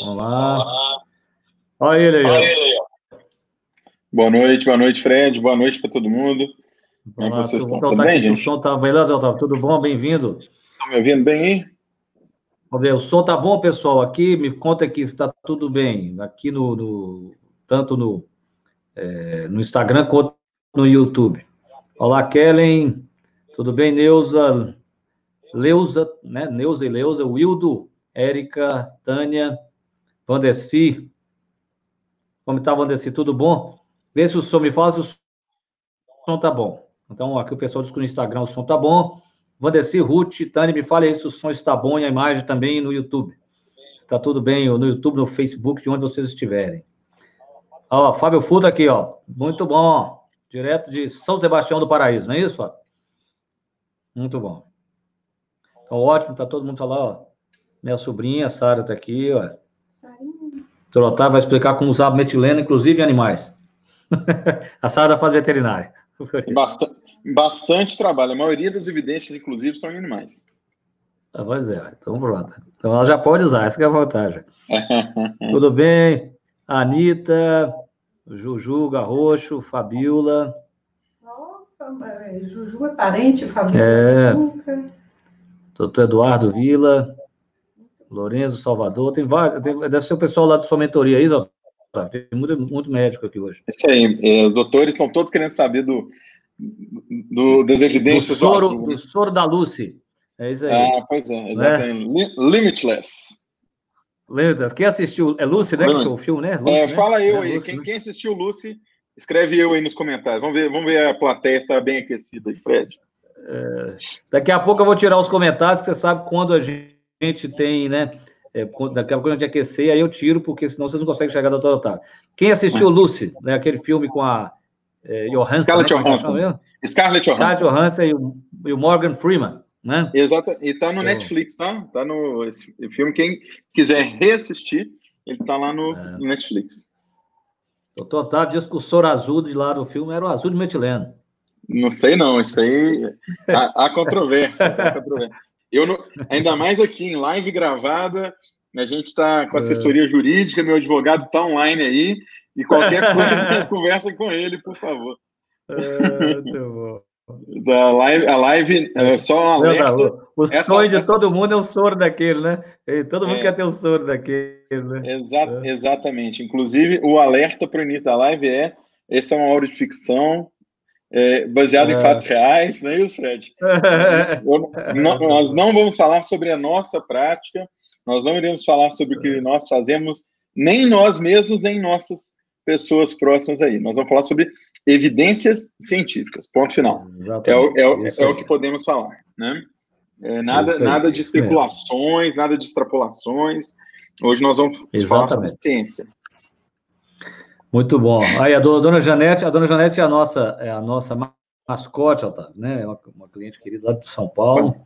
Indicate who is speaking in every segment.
Speaker 1: Olá. Olha ele aí. Olha ele aí.
Speaker 2: Boa noite, boa noite, Fred. Boa noite para todo mundo.
Speaker 1: Como é que vocês estão? Tudo bem, gente? O som tá beleza, Otávio? Tudo bom? Bem-vindo.
Speaker 2: Estão me ouvindo bem aí?
Speaker 1: Vamos ver, o som tá bom, pessoal? Aqui, me conta aqui se está tudo bem. Aqui no, no tanto no, é, no Instagram quanto no YouTube. Olá, Kellen. Tudo bem, Neuza? Leuza, né? Neuza e Leuza, Wildo, Érica, Tânia, Vandeci. Como está, Vandeci? Tudo bom? Vê se o som me faz, o som tá bom. Então, aqui o pessoal diz que no Instagram o som tá bom. Vandeci, Ruth, Tânia, me fale aí se o som está bom e a imagem também no YouTube. Está tudo bem no YouTube, no Facebook, de onde vocês estiverem. Ó, Fábio Fuda aqui, ó. Muito bom. Direto de São Sebastião do Paraíso, não é isso, Fábio? Muito bom. Então, ótimo, tá todo mundo falando, ó. Minha sobrinha, Sara, está aqui, ó. Trotar vai explicar como usar metilena, inclusive em animais. a Sara faz veterinária.
Speaker 2: Bastante, bastante trabalho. A maioria das evidências, inclusive, são em animais.
Speaker 1: Ah, pois é, então pronto. Então ela já pode usar, essa é a vantagem. Tudo bem? Anitta, Juju, Garrocho, Fabiola.
Speaker 3: Opa, Juju é parente, Fabiola. É.
Speaker 1: Doutor Eduardo Vila, Lourenço Salvador, tem vários, tem, deve ser o pessoal lá de sua mentoria aí, tem muito, muito médico aqui hoje.
Speaker 2: Isso aí, é, os doutores estão todos querendo saber do, do das evidências.
Speaker 1: Do soro, do, do soro da Lucy. É isso aí.
Speaker 2: Ah, pois é, né? exatamente. É? Limitless.
Speaker 1: Limitless. Quem assistiu? É Lucy, né? Que o filme, né?
Speaker 2: Lucy, é, né? Fala eu é aí. Lucy, quem, né? quem assistiu Lucy, escreve eu aí nos comentários. Vamos ver, vamos ver a plateia está bem aquecida aí, Fred.
Speaker 1: É, daqui a pouco eu vou tirar os comentários, que você sabe quando a gente tem, né? É, daqui a pouco a gente aquecer, aí eu tiro, porque senão vocês não conseguem chegar da Doutor Otávio. Quem assistiu Lucy, né, aquele filme com a é, Johansson,
Speaker 2: Scarlett
Speaker 1: né,
Speaker 2: é Johansson. Scarlett Johansson.
Speaker 1: Scarlett Johansson e o, e o Morgan Freeman, né?
Speaker 2: Exato, e tá no é. Netflix, tá? Tá no esse filme, quem quiser reassistir, ele tá lá no, é. no Netflix.
Speaker 1: Doutor Otávio diz que o soro azul de lá do filme era o azul de metileno.
Speaker 2: Não sei não, isso aí há, há controvérsia. há controvérsia. Eu não, ainda mais aqui em live gravada, a gente está com assessoria é. jurídica, meu advogado está online aí, e qualquer coisa, conversa com ele, por favor.
Speaker 1: É, muito bom.
Speaker 2: Da live, a live é só um alerta.
Speaker 1: O Essa... sonho de todo mundo é o soro daquele, né? Todo mundo é. quer ter o soro daquele, né?
Speaker 2: Exa é. Exatamente. Inclusive, o alerta para o início da live é: essa é uma obra de ficção, é, baseado é. em fatos reais, não é isso, Fred? não, nós não vamos falar sobre a nossa prática, nós não iremos falar sobre o que nós fazemos, nem nós mesmos, nem nossas pessoas próximas aí. Nós vamos falar sobre evidências científicas, ponto final. É o, é, o, é o que podemos falar, né? É, nada, nada de especulações, nada de extrapolações. Hoje nós vamos Exatamente. falar sobre ciência.
Speaker 1: Muito bom. Aí a dona Janete, a dona Janete é a nossa, é a nossa mascote, Otávio, né? É uma, uma cliente querida lá de São Paulo.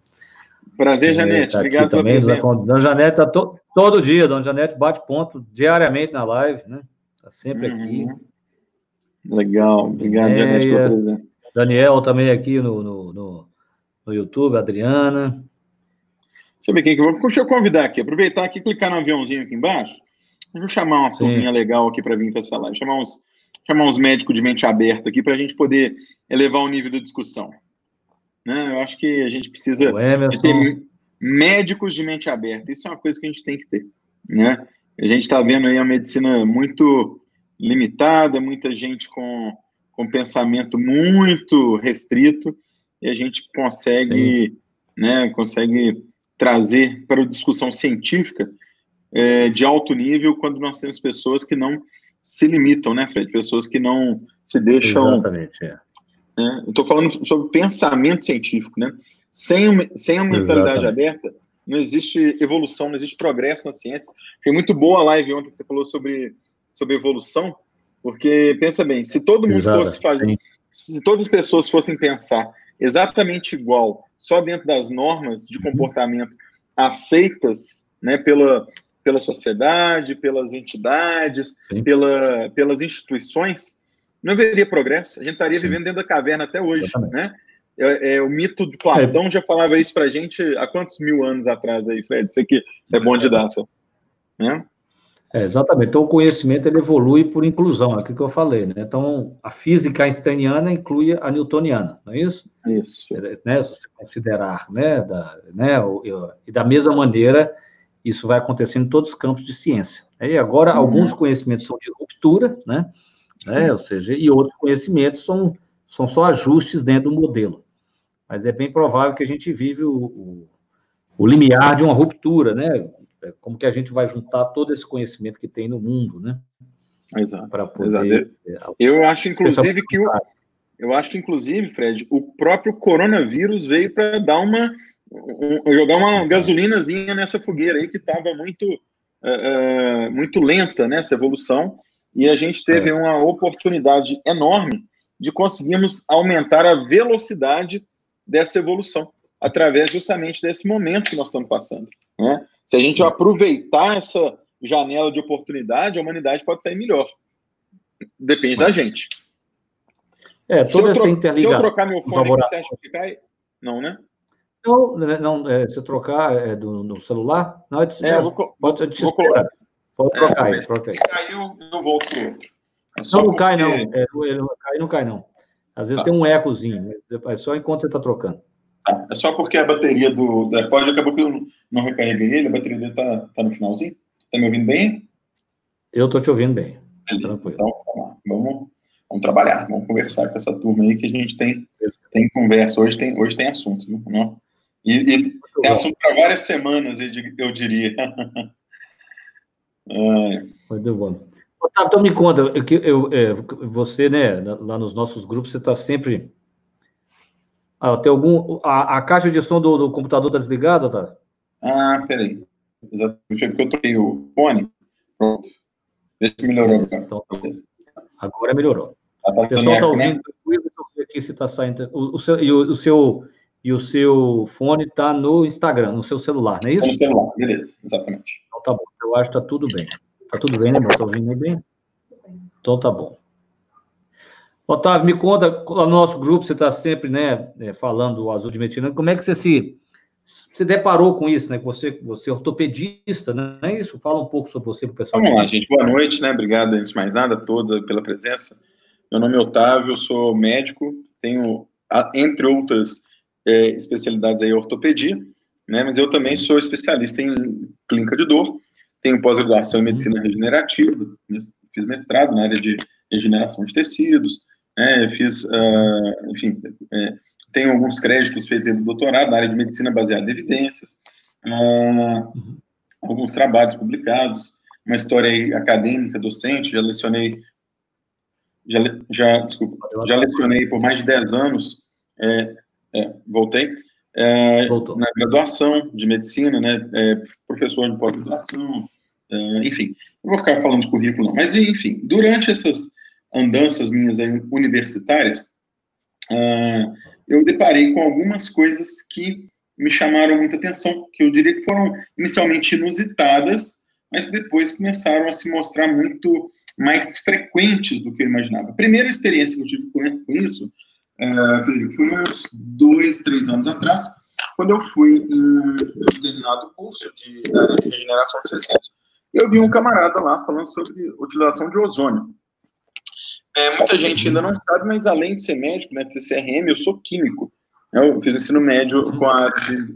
Speaker 2: Prazer, Janete. Tá Obrigado
Speaker 1: pela também. presença. Dona Janete está to, todo dia, Dona Janete bate ponto diariamente na live, né? Está sempre uhum. aqui.
Speaker 2: Legal. Obrigado, é, Janete, pela presença.
Speaker 1: Daniel também aqui no, no, no, no YouTube, Adriana.
Speaker 2: Deixa eu ver quem que eu vou. Deixa eu convidar aqui. Aproveitar aqui, clicar no aviãozinho aqui embaixo. Vamos chamar uma turminha legal aqui para vir para essa live. Chamar uns, chamar uns médicos de mente aberta aqui para a gente poder elevar o nível da discussão. Né? Eu acho que a gente precisa ter médicos de mente aberta. Isso é uma coisa que a gente tem que ter. Né? A gente está vendo aí a medicina muito limitada, muita gente com, com pensamento muito restrito, e a gente consegue, né, consegue trazer para a discussão científica é, de alto nível quando nós temos pessoas que não se limitam, né, Fred? Pessoas que não se deixam.
Speaker 1: Exatamente, é.
Speaker 2: Né? Eu estou falando sobre pensamento científico, né? Sem, uma, sem uma mentalidade Exatamente. aberta, não existe evolução, não existe progresso na ciência. Foi muito boa a live ontem que você falou sobre, sobre evolução, porque pensa bem, se todo mundo Exato, fosse fazer, sim. se todas as pessoas fossem pensar exatamente igual, só dentro das normas de uhum. comportamento aceitas né, pela, pela sociedade, pelas entidades, pela, pelas instituições, não haveria progresso. A gente estaria Sim. vivendo dentro da caverna até hoje, né? É, é, o mito de Platão é. já falava isso para a gente há quantos mil anos atrás aí, Fred? Isso aqui é bom de data, né?
Speaker 1: É, exatamente. Então, o conhecimento ele evolui por inclusão, é aquilo que eu falei, né? Então, a física einsteiniana inclui a newtoniana, não é isso?
Speaker 2: Isso.
Speaker 1: É, né, se você considerar, né, da, né, e da mesma maneira, isso vai acontecer em todos os campos de ciência. E agora, uhum. alguns conhecimentos são de ruptura, né? né? Ou seja, e outros conhecimentos são, são só ajustes dentro do modelo. Mas é bem provável que a gente vive o, o, o limiar de uma ruptura, né? É, como que a gente vai juntar todo esse conhecimento que tem no mundo, né?
Speaker 2: Exato. Para poder. Exato. Eu acho, inclusive, que o, eu acho que, inclusive, Fred, o próprio coronavírus veio para dar uma um, jogar uma gasolinazinha nessa fogueira aí que estava muito uh, muito lenta nessa né, evolução e a gente teve é. uma oportunidade enorme de conseguirmos aumentar a velocidade dessa evolução através justamente desse momento que nós estamos passando. Né? Se a gente aproveitar essa janela de oportunidade, a humanidade pode sair melhor. Depende da gente.
Speaker 1: É, toda essa interligação.
Speaker 2: Se eu trocar meu fone, você acha que cai? Não, né?
Speaker 1: Não, né, não é, se eu trocar é, do, no celular, não é,
Speaker 2: é vou, pode
Speaker 1: te vou esperar. Pode trocar aí, troca aí.
Speaker 2: Caiu, eu volto.
Speaker 1: É não, não cai não. É, não cai, não cai não. Às vezes tá. tem um ecozinho, é só enquanto você está trocando.
Speaker 2: Tá. É só porque a bateria do, do AirPod acabou que eu não, não recarreguei ele, a bateria dele está tá no finalzinho. Está me ouvindo bem?
Speaker 1: Eu estou te ouvindo bem.
Speaker 2: Beleza. Então, vamos, vamos trabalhar, vamos conversar com essa turma aí que a gente tem, tem conversa. Hoje tem, hoje tem assunto, viu? Não? E, e tem assunto para várias semanas, eu diria.
Speaker 1: Muito bom. Otávio, então me conta, eu, eu, é, você, né, lá nos nossos grupos, você está sempre. Ah, tem algum. A, a, caixa de som do, do computador está desligada, Otávio?
Speaker 2: Ah, peraí. Exatamente, porque eu troquei o fone. Pronto. Vê se melhorou agora. Então,
Speaker 1: tá agora melhorou. Tá o pessoal está ouvindo, né? aqui se está saindo. O, o, seu, e o, o seu e o seu fone está no Instagram, no seu celular, não é isso?
Speaker 2: No celular, beleza, exatamente.
Speaker 1: Então tá bom, eu acho que está tudo bem. Está tudo bem, né, meu? Está ouvindo bem? Então tá bom. Otávio, me conta, no nosso grupo você está sempre, né, é, falando do azul de metilano, como é que você se, se deparou com isso, né? Você, você é ortopedista, né? não é isso? Fala um pouco sobre você para o pessoal.
Speaker 2: Vamos lá, gente. Boa noite, né? Obrigado, antes de mais nada, a todos pela presença. Meu nome é Otávio, eu sou médico, tenho, entre outras é, especialidades aí ortopedia, né? Mas eu também sou especialista em clínica de dor, tenho pós-graduação em uhum. medicina regenerativa, fiz mestrado na área de regeneração de tecidos, né? Fiz, uh, enfim, é, tenho alguns créditos feitos no doutorado na área de medicina baseada em evidências, uh, alguns trabalhos publicados, uma história acadêmica, docente, já lecionei já, já, desculpa, já lecionei por mais de 10 anos é, é, voltei. É, na graduação de medicina, né, é, professor de pós-graduação, é, enfim, não vou ficar falando de currículo, não, mas enfim, durante essas andanças minhas universitárias, é, eu deparei com algumas coisas que me chamaram muita atenção, que eu diria que foram inicialmente inusitadas, mas depois começaram a se mostrar muito mais frequentes do que eu imaginava. A primeira experiência que eu tive com isso é, Federico, foi uns dois, três anos atrás, quando eu fui em um determinado curso de área de regeneração de tecidos. Eu vi um camarada lá falando sobre utilização de ozônio. É, muita gente ainda não sabe, mas além de ser médico, né, ter CRM, eu sou químico. Eu fiz ensino médio com a de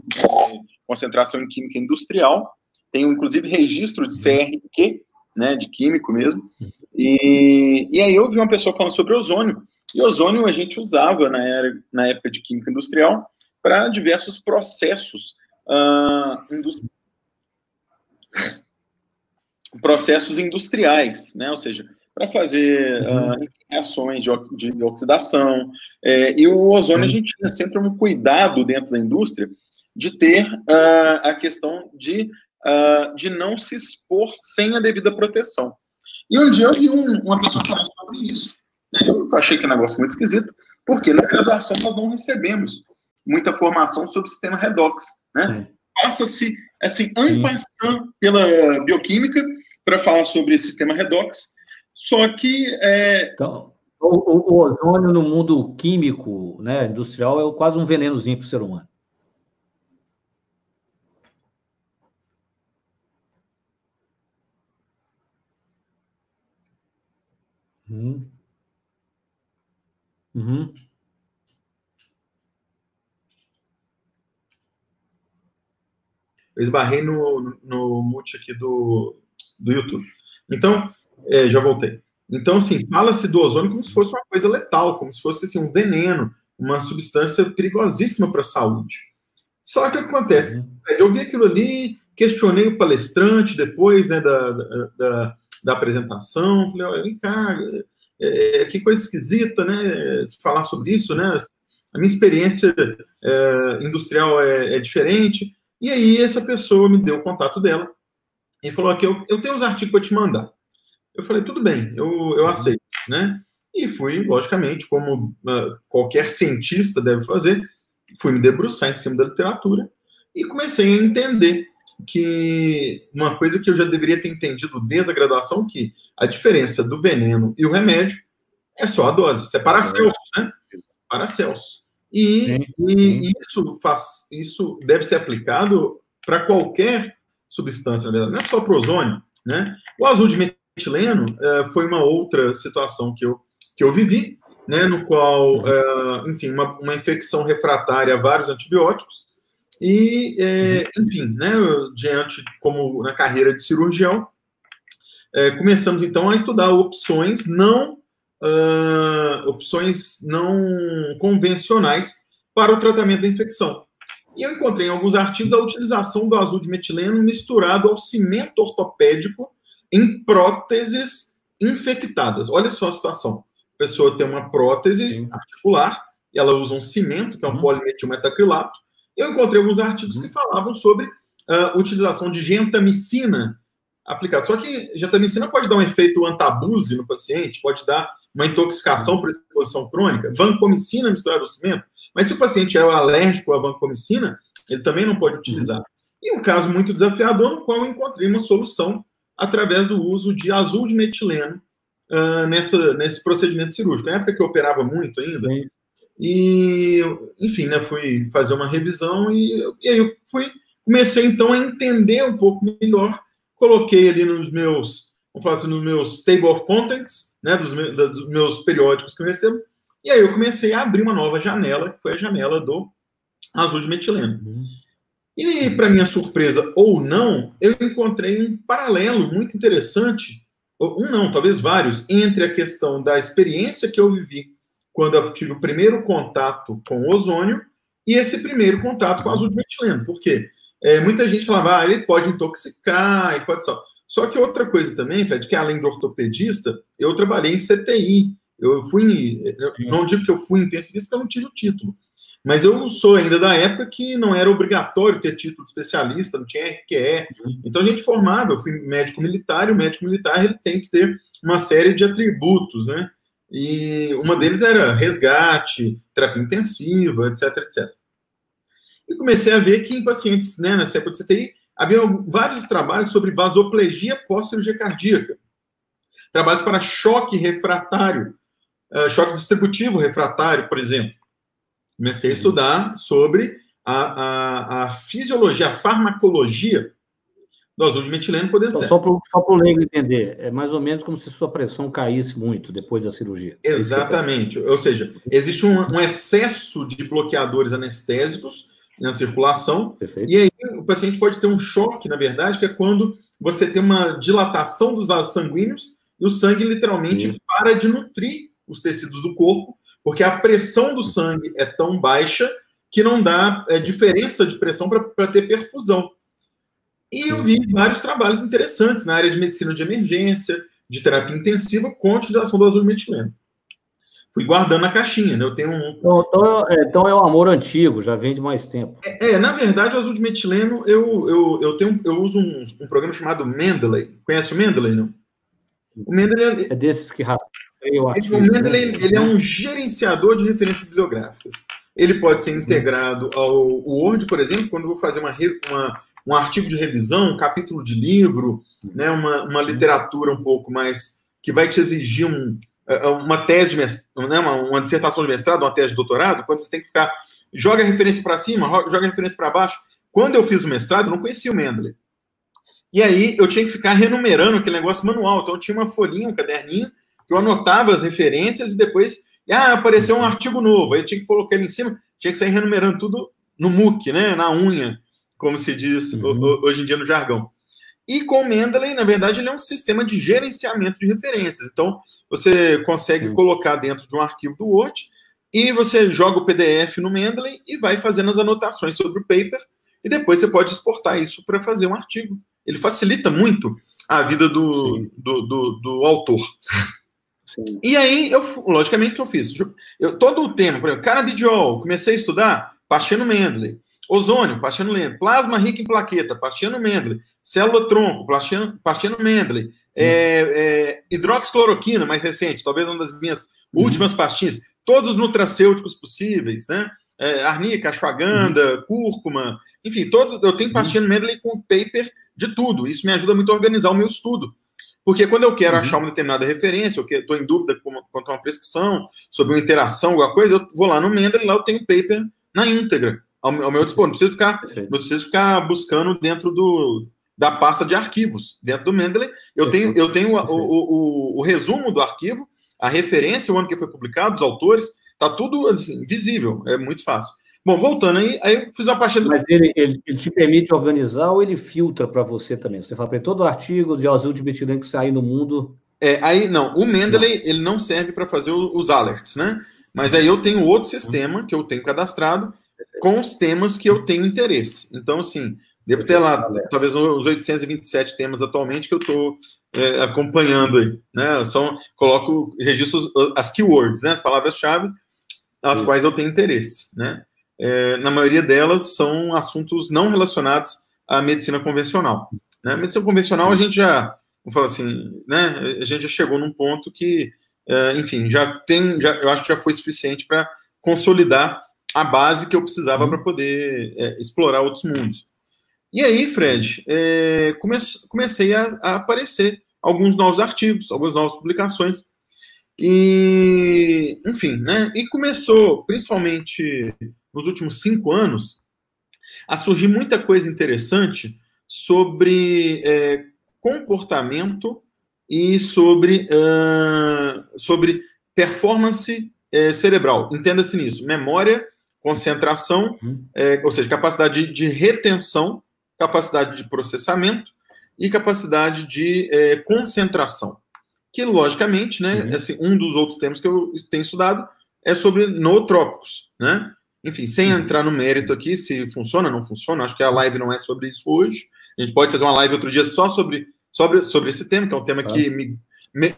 Speaker 2: concentração em química industrial. Tenho, inclusive, registro de CRQ, né, de químico mesmo. E, e aí eu vi uma pessoa falando sobre ozônio. E ozônio a gente usava na, era, na época de química industrial para diversos processos uh, industri processos industriais, né? Ou seja, para fazer uh, reações de, de oxidação. É, e o ozônio a gente tinha sempre um cuidado dentro da indústria de ter uh, a questão de, uh, de não se expor sem a devida proteção. E um dia eu vi um, uma pessoa falando sobre isso. Eu achei que é um negócio muito esquisito, porque na graduação nós não recebemos muita formação sobre o sistema redox, né? Passa-se, assim, ampassando pela bioquímica para falar sobre o sistema redox, só que... É...
Speaker 1: Então, o, o, ozônio no mundo químico, né, industrial, é quase um venenozinho para o ser humano. Uhum.
Speaker 2: Eu esbarrei no, no, mute aqui do, do YouTube. Então, é, já voltei. Então, assim, fala-se do ozônio como se fosse uma coisa letal, como se fosse assim, um veneno, uma substância perigosíssima para a saúde. Só que o que acontece? Uhum. Eu vi aquilo ali, questionei o palestrante depois né, da, da, da apresentação, falei, olha, vem cá, é, é, que coisa esquisita, né, falar sobre isso, né, a minha experiência é, industrial é, é, diferente, e aí essa pessoa me deu o contato dela, e falou que eu, eu tenho os artigos para te mandar. Eu falei, tudo bem, eu, eu aceito, né, e fui, logicamente, como uh, qualquer cientista deve fazer, fui me debruçar em cima da literatura, e comecei a entender que uma coisa que eu já deveria ter entendido desde a graduação, que a diferença do veneno e o remédio é só a dose. Isso é Paracelso, né? Paracelso. E, sim, sim. e isso, faz, isso deve ser aplicado para qualquer substância, não é só para o ozônio, né? O azul de metileno uh, foi uma outra situação que eu, que eu vivi, né, no qual, uh, enfim, uma, uma infecção refratária a vários antibióticos, e, é, uhum. enfim, né, diante, como na carreira de cirurgião, é, começamos então a estudar opções não uh, opções não convencionais para o tratamento da infecção. E eu encontrei em alguns artigos a utilização do azul de metileno misturado ao cimento ortopédico em próteses infectadas. Olha só a situação. A pessoa tem uma prótese Sim. articular, e ela usa um cimento, que é um uhum. polimetilmetacrilato, eu encontrei alguns artigos que falavam sobre a uh, utilização de gentamicina aplicada. Só que gentamicina pode dar um efeito antabuse no paciente, pode dar uma intoxicação por exposição crônica, vancomicina misturada ao cimento, mas se o paciente é alérgico à vancomicina, ele também não pode utilizar. E um caso muito desafiador, no qual eu encontrei uma solução através do uso de azul de metileno uh, nessa, nesse procedimento cirúrgico. Na época que eu operava muito ainda, Sim. E, enfim, né, fui fazer uma revisão e, e aí eu fui, comecei então a entender um pouco melhor, coloquei ali nos meus, vamos falar assim, nos meus table of contents, né, dos, dos meus periódicos que eu recebo, e aí eu comecei a abrir uma nova janela, que foi a janela do azul de metileno. Uhum. E, para minha surpresa ou não, eu encontrei um paralelo muito interessante, um não, talvez vários, entre a questão da experiência que eu vivi quando eu tive o primeiro contato com o ozônio e esse primeiro contato com o azul de metileno. Por quê? É, muita gente falava, ah, ele pode intoxicar, e pode só. Só que outra coisa também, Fred, que além de ortopedista, eu trabalhei em CTI. Eu fui, eu não digo que eu fui intensivista porque eu não tive o título. Mas eu sou ainda da época que não era obrigatório ter título de especialista, não tinha RQE. Então a gente formava, eu fui médico militar, e o médico militar ele tem que ter uma série de atributos, né? E uma deles era resgate, terapia intensiva, etc, etc. E comecei a ver que em pacientes, né, nessa época de CTI, havia vários trabalhos sobre vasoplegia pós-cirurgia cardíaca. Trabalhos para choque refratário, uh, choque distributivo refratário, por exemplo. Comecei a estudar sobre a, a, a fisiologia, a farmacologia do azul de metileno podendo então, ser.
Speaker 1: Só para o leigo entender, é mais ou menos como se sua pressão caísse muito depois da cirurgia.
Speaker 2: É Exatamente. Ou seja, existe um, um, excesso de bloqueadores anestésicos na circulação, Perfeito. e aí o paciente pode ter um choque, na verdade, que é quando você tem uma dilatação dos vasos sanguíneos e o sangue literalmente Isso. para de nutrir os tecidos do corpo, porque a pressão do sangue é tão baixa que não dá é, diferença de pressão para ter perfusão. E eu vi vários trabalhos interessantes na área de medicina de emergência, de terapia intensiva com a utilização do azul metileno. Fui guardando na caixinha, né? Eu tenho um.
Speaker 1: Então, então, é, então é um amor antigo, já vem de mais tempo.
Speaker 2: É, é, na verdade, o azul de metileno, eu, eu, eu, tenho, eu uso um, um programa chamado Mendeley. Conhece o Mendeley, não?
Speaker 1: O Mendeley. É desses que rastreiam
Speaker 2: o O Mendeley né? ele é um gerenciador de referências bibliográficas. Ele pode ser integrado ao Word, por exemplo, quando eu vou fazer uma, uma um artigo de revisão, um capítulo de livro, né, uma, uma literatura um pouco mais que vai te exigir um, é, é, uma tese de mestrado, né, uma, uma, dissertação de mestrado, uma tese de doutorado, quando você tem que ficar joga a referência para cima, joga a referência para baixo. Quando eu fiz o mestrado, eu não conhecia o Mendeley. E aí eu tinha que ficar renumerando aquele negócio manual. Então eu tinha uma folhinha, um caderninho, que eu anotava as referências e depois, ah, apareceu um artigo novo, aí eu tinha que colocar ele em cima, tinha que sair renumerando tudo no muque, né, na unha, como se diz uhum. hoje em dia no jargão. E com o Mendeley, na verdade, ele é um sistema de gerenciamento de referências. Então, você consegue uhum. colocar dentro de um arquivo do Word e você joga o PDF no Mendeley e vai fazendo as anotações sobre o paper e depois você pode exportar isso para fazer um artigo. Ele facilita muito a vida do, do, do, do, autor. Sim. E aí, eu, logicamente, que eu fiz? Eu, todo o tema, por exemplo, comecei a estudar, Pastiano Mendeley. Ozônio, Pastiano Mendeley. Plasma rico em plaqueta, Pastiano Mendeley. Célula tronco, Pastiano, Pastiano Mendeley. É, é, hidroxicloroquina, mais recente, talvez uma das minhas uhum. últimas pastinhas. Todos os nutracêuticos possíveis, né? É, arnica, ashwagandha, uhum. cúrcuma, enfim, todos, eu tenho pastinha no Mendeley com paper de tudo. Isso me ajuda muito a organizar o meu estudo. Porque quando eu quero uhum. achar uma determinada referência, eu estou em dúvida quanto a uma prescrição, sobre uma interação, alguma coisa, eu vou lá no Mendeley, lá eu tenho paper na íntegra, ao, ao meu dispor. Não preciso ficar, não preciso ficar buscando dentro do, da pasta de arquivos. Dentro do Mendeley, eu tenho, eu tenho o, o, o, resumo do arquivo, a referência, o ano que foi publicado, os autores, está tudo assim, visível, é muito fácil. Bom, voltando aí, aí eu fiz uma parte
Speaker 1: do... Mas ele, ele, ele, te permite organizar ou ele filtra para você também? Você fala para todo artigo de azul de metileno que sair no mundo.
Speaker 2: É, aí não, o Mendeley não. ele não serve para fazer os alerts, né? Mas aí eu tenho outro sistema que eu tenho cadastrado com os temas que eu tenho interesse. Então, assim, devo ter lá talvez uns 827 temas atualmente que eu estou é, acompanhando aí, né? Só coloco registros as keywords, né? As palavras-chave as Sim. quais eu tenho interesse, né? é, na maioria delas são assuntos não relacionados à medicina convencional. Né? A medicina convencional a gente já, vamos falar assim, né? A gente já chegou num ponto que, é, enfim, já tem, já, eu acho que já foi suficiente para consolidar a base que eu precisava para poder é, explorar outros mundos. E aí, Fred, é, comece, comecei a, a, aparecer alguns novos artigos, algumas novas publicações. E, enfim, né? E começou, principalmente nos últimos cinco anos, a surgir muita coisa interessante sobre é, comportamento e sobre, uh, sobre performance é, cerebral. Entenda-se nisso: memória, concentração, uhum. é, ou seja, capacidade de, de, retenção, capacidade de processamento e capacidade de é, concentração. Que, logicamente, né, uhum. assim, um dos outros temas que eu tenho estudado é sobre nootrópicos, né? Enfim, sem uhum. entrar no mérito aqui, se funciona ou não funciona, acho que a live não é sobre isso hoje. A gente pode fazer uma live outro dia só sobre, sobre, sobre esse tema, que é um tema que me, me,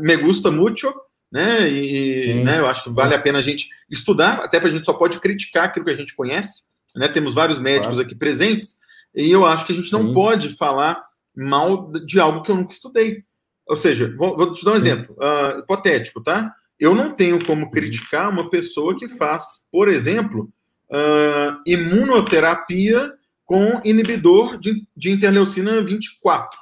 Speaker 2: me gusta muito, né? E né, eu acho que vale a pena a gente estudar, até para a gente só pode criticar aquilo que a gente conhece. Né? Temos vários médicos claro. aqui presentes, e eu acho que a gente não Sim. pode falar mal de algo que eu nunca estudei. Ou seja, vou, vou te dar um exemplo uh, hipotético, tá? Eu não tenho como criticar uma pessoa que faz, por exemplo, uh, imunoterapia com inibidor de, de, interleucina 24.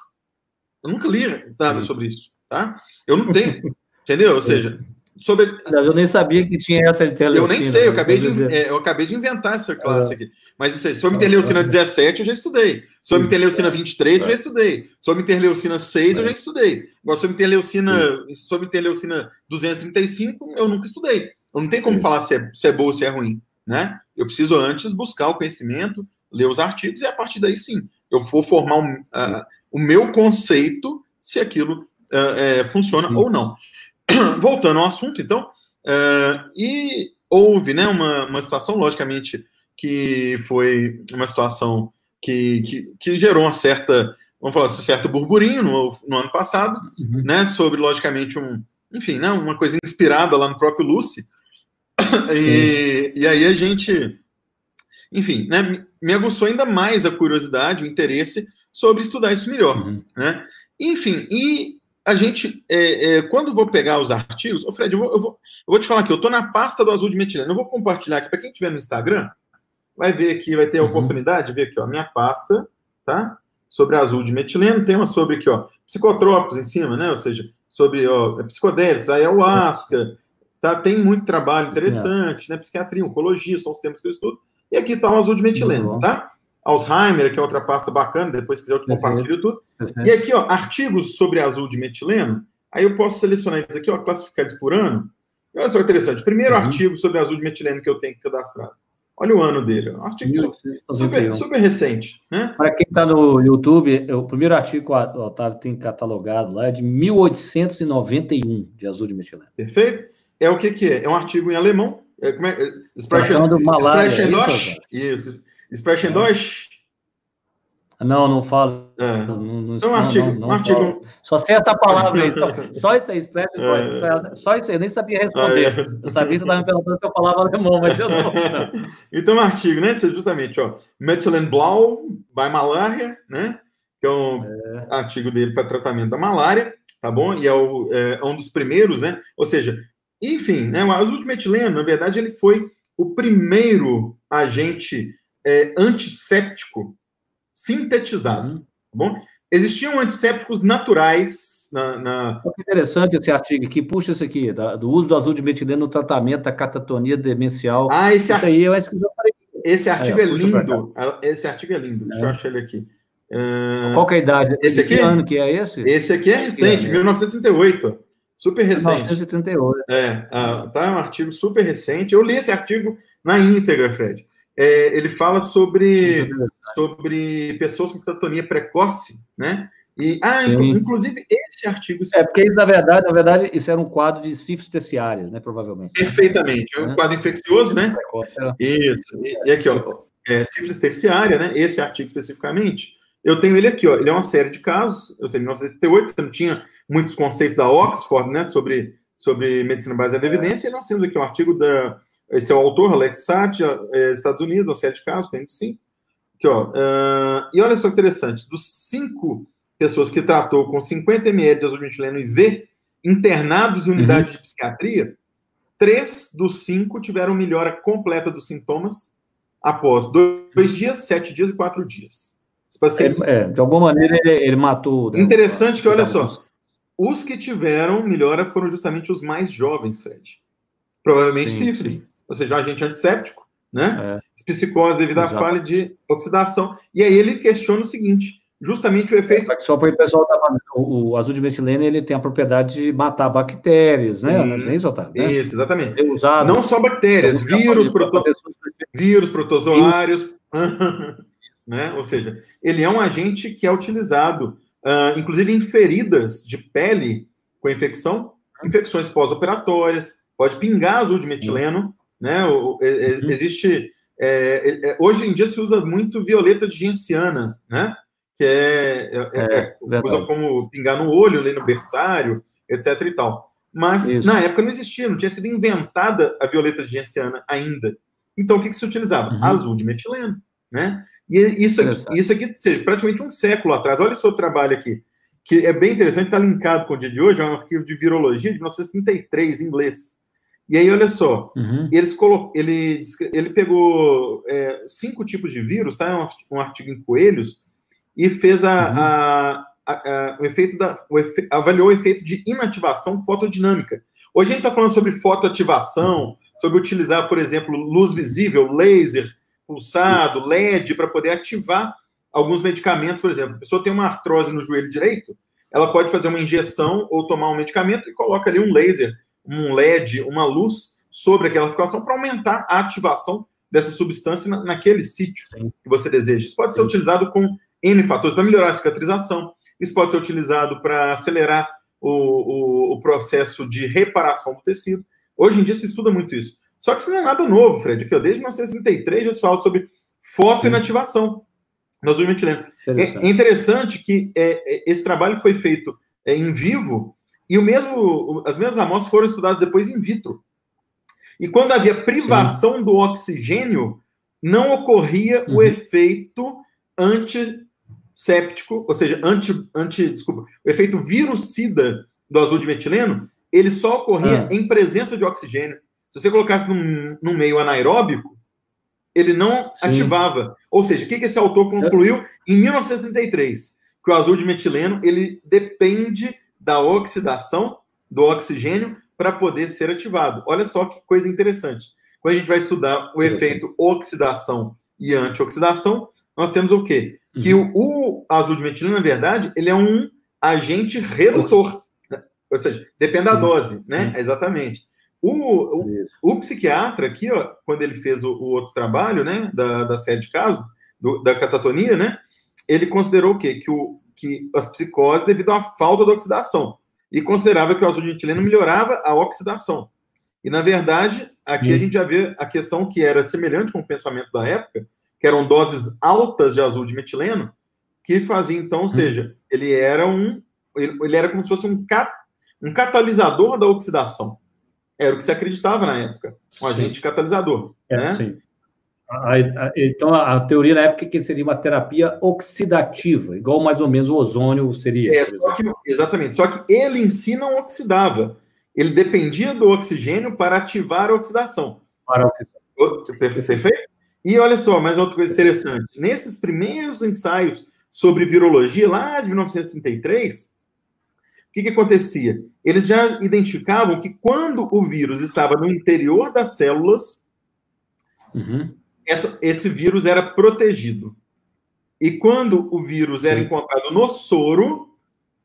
Speaker 2: Eu nunca li nada sobre isso, tá? Eu não tenho, entendeu? Ou seja, sobre.
Speaker 1: Mas eu nem sabia que tinha essa
Speaker 2: interleucina. Eu nem sei, eu acabei, de, é, eu acabei de inventar essa classe é. aqui. Mas isso aí, sobre interleucina 17 eu já estudei. Sobre interleucina 23 eu já estudei. Sobre interleucina 6 eu já estudei. Agora, sobre interleucina, sobre interleucina 235 eu nunca estudei. Eu não tenho como falar se é, se é boa ou se é ruim, né? Eu preciso antes buscar o conhecimento, ler os artigos e a partir daí sim, eu vou formar um, uh, o meu conceito se aquilo uh, funciona sim. ou não. Voltando ao assunto, então, uh, e houve né, uma, uma situação, logicamente, que foi uma situação que, que, que gerou uma certa, vamos falar assim, certo burburinho no, no ano passado, uhum. né, sobre, logicamente, um, enfim, né, uma coisa inspirada lá no próprio Lucy, e, e aí a gente, enfim, né, me aguçou ainda mais a curiosidade, o interesse sobre estudar isso melhor, uhum. né, enfim, e a gente, é, é, quando vou pegar os artigos, ô Fred, eu vou, eu vou, eu vou te falar aqui, eu estou na pasta do azul de metileno, eu vou compartilhar aqui para quem estiver no Instagram, vai ver aqui, vai ter a uhum. oportunidade de ver aqui, ó, minha pasta, tá? Sobre azul de metileno, tem uma sobre aqui, ó, psicotrópicos em cima, né? Ou seja, sobre ó, psicodélicos, ayahuasca, tá? Tem muito trabalho interessante, é. né? Psiquiatria, oncologia, são os temas que eu estudo. E aqui tá o azul de metileno, uhum. tá? Alzheimer, que é outra pasta bacana, depois se quiser eu te compartilho tudo. Uhum. E aqui, ó, artigos sobre azul de metileno, Aí eu posso selecionar eles aqui, ó, classificar eles por ano. Olha só que interessante. Primeiro uhum. artigo sobre azul de metileno que eu tenho cadastrado. Olha o ano dele. Um artigo super, super, recente. Né?
Speaker 1: Para quem está no YouTube, o primeiro artigo que o Otávio tem catalogado lá é de 1891, de azul de metileno.
Speaker 2: Perfeito. É o que, que é? É um artigo em alemão. É, como é?
Speaker 1: Sprechen,
Speaker 2: Sprechen Isso. Sprechen
Speaker 1: não, não falo.
Speaker 2: É. Não, não, então, um artigo, não, não, um artigo...
Speaker 1: Só sei essa palavra aí. Só, só isso aí, express é. Só isso aí, eu nem sabia responder. É. Eu sabia que você estava me perguntando se eu falava alemão, mas eu não.
Speaker 2: então, um artigo, né? Justamente, ó. Blau by Malária, né? Que é um é. artigo dele para tratamento da malária, tá bom? E é, o, é, um dos primeiros, né? Ou seja, enfim, né? O azul metileno, na verdade, ele foi o primeiro agente é, antisséptico sintetizado. Tá bom? Existiam antissépticos naturais na. na...
Speaker 1: Que interessante esse artigo aqui. Puxa esse aqui, da, do uso do azul de metileno no tratamento da catatonia demencial.
Speaker 2: Ah, esse artigo. Aí eu Esse artigo é lindo. Esse artigo é lindo. Deixa eu é. achar ele aqui.
Speaker 1: Uh... Qual que é a idade?
Speaker 2: Esse aqui?
Speaker 1: Que ano que é esse?
Speaker 2: Esse aqui é recente, 1938. Super recente.
Speaker 1: 1938.
Speaker 2: É, uh, tá um artigo super recente. Eu li esse artigo na íntegra, Fred é, ele fala sobre, sobre pessoas com catatonia precoce, né? E, ah, Sim. inclusive, esse artigo.
Speaker 1: É, porque isso, na verdade, na verdade, isso era um quadro de sífilis terciárias, né? Provavelmente.
Speaker 2: Perfeitamente. É um quadro infeccioso, né? Isso. E, e aqui, ó, é, sífilis terciária, né? Esse artigo especificamente. Eu tenho ele aqui, ó. Ele é uma série de casos. Eu sei, em 1978, você não tinha muitos conceitos da Oxford, né? Sobre, sobre medicina baseada em evidência. E nós temos aqui um artigo da esse é o autor, Alex Sati, é, Estados Unidos, de casos, tem cinco. Aqui, ó, uh, e olha só que interessante, dos cinco pessoas que tratou com 50 ml de azometileno IV, internados em uhum. unidade uhum. de psiquiatria, três dos cinco tiveram melhora completa dos sintomas após dois dias, sete dias e quatro dias.
Speaker 1: Pacientes... É, é, de alguma maneira ele, ele matou.
Speaker 2: Né? Interessante que, olha só, os que tiveram melhora foram justamente os mais jovens, Fred. Provavelmente sim, sífilis. Sim ou seja, um agente antisséptico, né? É. Psicose devido à falha de oxidação. E aí ele questiona o seguinte: justamente o efeito.
Speaker 1: É, só para o pessoal tá o, o azul de metileno ele tem a propriedade de matar bactérias, né? Sim,
Speaker 2: é isso, Otávio? Né? Isso, exatamente. É usado, Não só bactérias, vírus, proto... vírus, protozoários, né? Ou seja, ele é um agente que é utilizado, uh, inclusive em feridas de pele com infecção, infecções pós-operatórias, pode pingar azul de metileno, né? O, é, é, uhum. Existe. É, é, hoje em dia se usa muito violeta de genciana, né? Que é, é, usa como pingar no olho, ali no berçário, etc. e tal. Mas Isso. na época não existia, não tinha sido inventada a violeta de genciana ainda. Então o que, que se utilizava? Uhum. Azul de metileno, né? E isso aqui, isso aqui, seja, praticamente um século atrás. Olha o seu trabalho aqui, que é bem interessante, está linkado com o dia de hoje, é um arquivo de virologia de 1933, em inglês. E aí, olha só, uhum. eles colo... ele, ele pegou é, cinco tipos de vírus, tá? Um, artigo em coelhos, e fez a, uhum. a, a, a, o efeito da. O efe... avaliou o efeito de inativação fotodinâmica. Hoje a gente está falando sobre fotoativação, sobre utilizar, por exemplo, luz visível, laser, pulsado, LED, para poder ativar alguns medicamentos, por exemplo. A pessoa tem uma artrose no joelho direito, ela pode fazer uma injeção ou tomar um medicamento e coloca ali um laser um LED, uma luz sobre aquela articulação para aumentar a ativação dessa substância na, naquele sítio Sim. que você deseja. Isso pode ser Sim. utilizado com N fatores para melhorar a cicatrização, isso pode ser utilizado para acelerar o, o, o, processo de reparação do tecido. Hoje em dia se estuda muito isso. Só que isso não é nada novo, Fred. Desde 1933 já se fala sobre fotoinativação. Nós vamos lembrar. É interessante que é, é, esse trabalho foi feito é, em vivo e o mesmo, as mesmas amostras foram estudadas depois in vitro. E quando havia privação Sim. do oxigênio, não ocorria uhum. o efeito antisséptico, ou seja, anti, anti, desculpa, o efeito virucida do azul de metileno, ele só ocorria ah. em presença de oxigênio. Se você colocasse num, num meio anaeróbico, ele não Sim. ativava. Ou seja, o que, que esse autor concluiu em 1933? Que o azul de metileno ele depende da oxidação do oxigênio para poder ser ativado. Olha só que coisa interessante. Quando a gente vai estudar o efeito oxidação e antioxidação, nós temos o quê? Que uhum. o, o azul de metileno, na verdade, ele é um agente redutor. ou seja, depende Sim. da dose, né? Sim. Exatamente. O, o, o, psiquiatra aqui, ó, quando ele fez o, o outro trabalho, né, da, da série de casos, do, da catatonia, né, ele considerou o quê? Que, o, que as psicoses devido à falta de oxidação. E considerava que o azul de metileno melhorava a oxidação. E, na verdade, aqui a gente já vê a questão que era semelhante com o pensamento da época, que eram doses altas de azul de metileno, que fazia, então, ou seja, ele era um ele, ele era como se fosse um, cat, um catalisador da oxidação. Era o que se acreditava na época, um agente catalisador. É, né? Sim.
Speaker 1: A, a, então, a, a, teoria na época é que seria uma terapia oxidativa, igual mais ou menos o ozônio seria.
Speaker 2: É, só que, exatamente. Só que ele em si não oxidava. Ele dependia do oxigênio para ativar a oxidação. Para a oxidação. Perfeito? E olha só, mais outra coisa interessante. Nesses primeiros ensaios sobre virologia, lá de 1933, que, que acontecia? Eles já identificavam que quando o vírus estava no interior das células, uhum. Essa, esse vírus era protegido. E quando o vírus Sim. era encontrado no soro,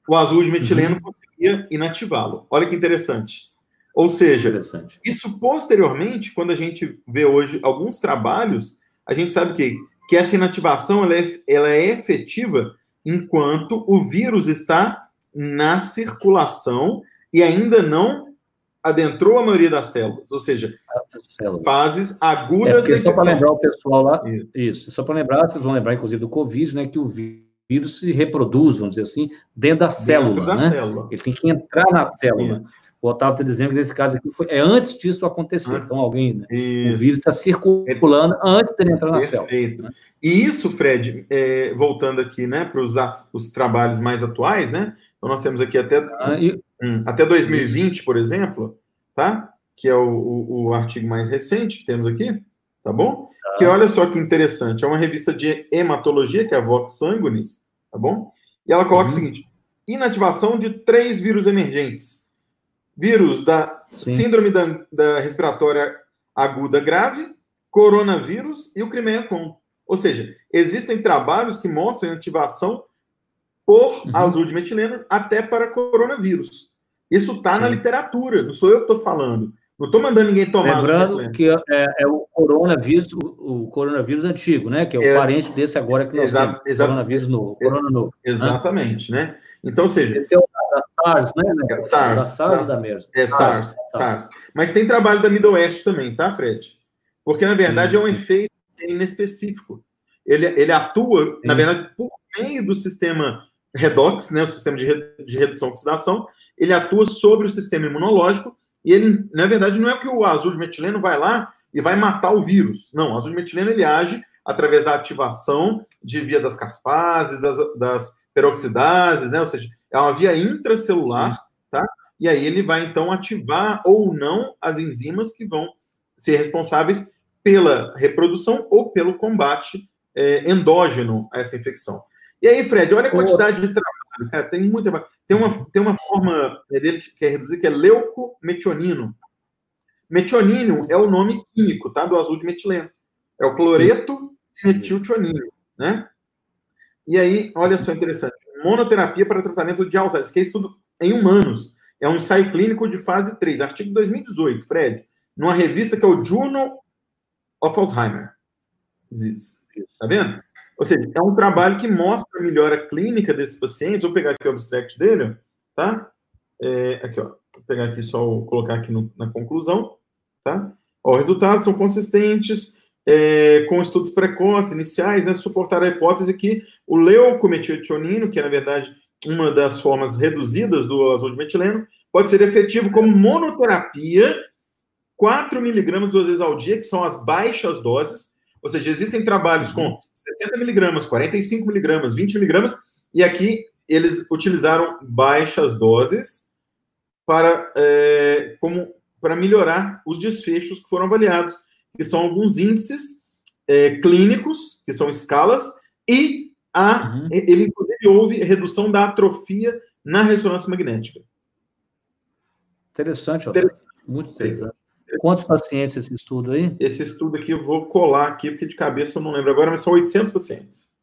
Speaker 2: o azul de metileno uhum. conseguia inativá-lo. Olha que interessante. Ou seja, interessante. isso posteriormente, quando a gente vê hoje alguns trabalhos, a gente sabe que, que essa inativação ela é, ela é efetiva enquanto o vírus está na circulação e ainda não adentrou a maioria das células, ou seja, fases agudas
Speaker 1: é, Só para lembrar o pessoal lá, isso, isso só para lembrar, vocês vão lembrar, inclusive, do Covid, né, que o vírus se reproduz, vamos dizer assim, dentro da dentro célula, da né? Célula. Ele tem que entrar na célula. Isso. O Otávio está dizendo que nesse caso aqui foi, é antes disso acontecer. Antes. Então, alguém, né, o vírus está circulando antes de ele entrar na Perfeito. célula. Né?
Speaker 2: E isso, Fred, é, voltando aqui, né, para os trabalhos mais atuais, né, então, nós temos aqui até, ah, e... hum, até 2020, por exemplo, tá? Que é o, o, o, artigo mais recente que temos aqui, tá bom? Ah. Que olha só que interessante, é uma revista de hematologia, que é a Vox Sanguinis, tá bom? E ela coloca uhum. o seguinte: inativação de três vírus emergentes. Vírus da Sim. síndrome da, da respiratória aguda grave, coronavírus e o Crimeia com. Ou seja, existem trabalhos que mostram a ativação por uhum. azul de metileno até para coronavírus. Isso está na literatura, não sou eu que estou falando. Não estou mandando ninguém tomar.
Speaker 1: Lembrando que é, é, o coronavírus, o, o, coronavírus antigo, né? Que é o é, parente desse agora que nós exa, temos. Exa, coronavírus novo, corona novo.
Speaker 2: Né? Exatamente, né? né? Então, ou seja.
Speaker 1: Esse é o da SARS, né?
Speaker 2: É, SARS. Da SARS da MERS. É SARS, SARS, SARS. Mas tem trabalho da Midwest também, tá, Fred? Porque, na verdade, é um efeito inespecífico. Ele, ele atua, Sim. na verdade, por meio do sistema redox, né, o sistema de, re, de redução oxidação, ele atua sobre o sistema imunológico e ele, na verdade, não é que o azul de metileno vai lá e vai matar o vírus. Não, o azul de metileno ele age através da ativação de via das caspases, das, das peroxidases, né? Ou seja, é uma via intracelular, tá? E aí ele vai então ativar ou não as enzimas que vão ser responsáveis pela reprodução ou pelo combate é, endógeno a essa infecção. E aí, Fred, olha a quantidade de trabalho, cara, tem muita. Tem uma, tem uma forma dele que quer reduzir que é leucometionino. Metionino é o nome químico, tá? Do azul de metileno. É o cloreto metiltionino, né? E aí, olha só interessante. Monoterapia para tratamento de Alzheimer, que é estudo em humanos. É um ensaio clínico de fase 3, artigo 2018, Fred, numa revista que é o Journal of Alzheimer Disease. Tá vendo? Ou seja, é um trabalho que mostra a melhora clínica desses pacientes. Vou pegar aqui o abstract dele, tá? É, aqui, ó. Vou pegar aqui só, colocar aqui no, na conclusão, tá? Ó, resultados são consistentes é, com estudos precoces, iniciais, né? Suportar a hipótese que o leucometiltionino, que é, na verdade, uma das formas reduzidas do azul de metileno, pode ser efetivo como monoterapia, 4 miligramas duas vezes ao dia, que são as baixas doses, ou seja, existem trabalhos com 70 miligramas, 45 miligramas, 20 miligramas, e aqui eles utilizaram baixas doses para, é, como, para melhorar os desfechos que foram avaliados, que são alguns índices é, clínicos, que são escalas, e a, uhum. ele, inclusive, houve redução da atrofia na ressonância magnética.
Speaker 1: Interessante, Interessante. muito interessante. Quantos pacientes esse estudo aí?
Speaker 2: Esse estudo aqui eu vou colar aqui, porque de cabeça eu não lembro agora, mas são 800 pacientes.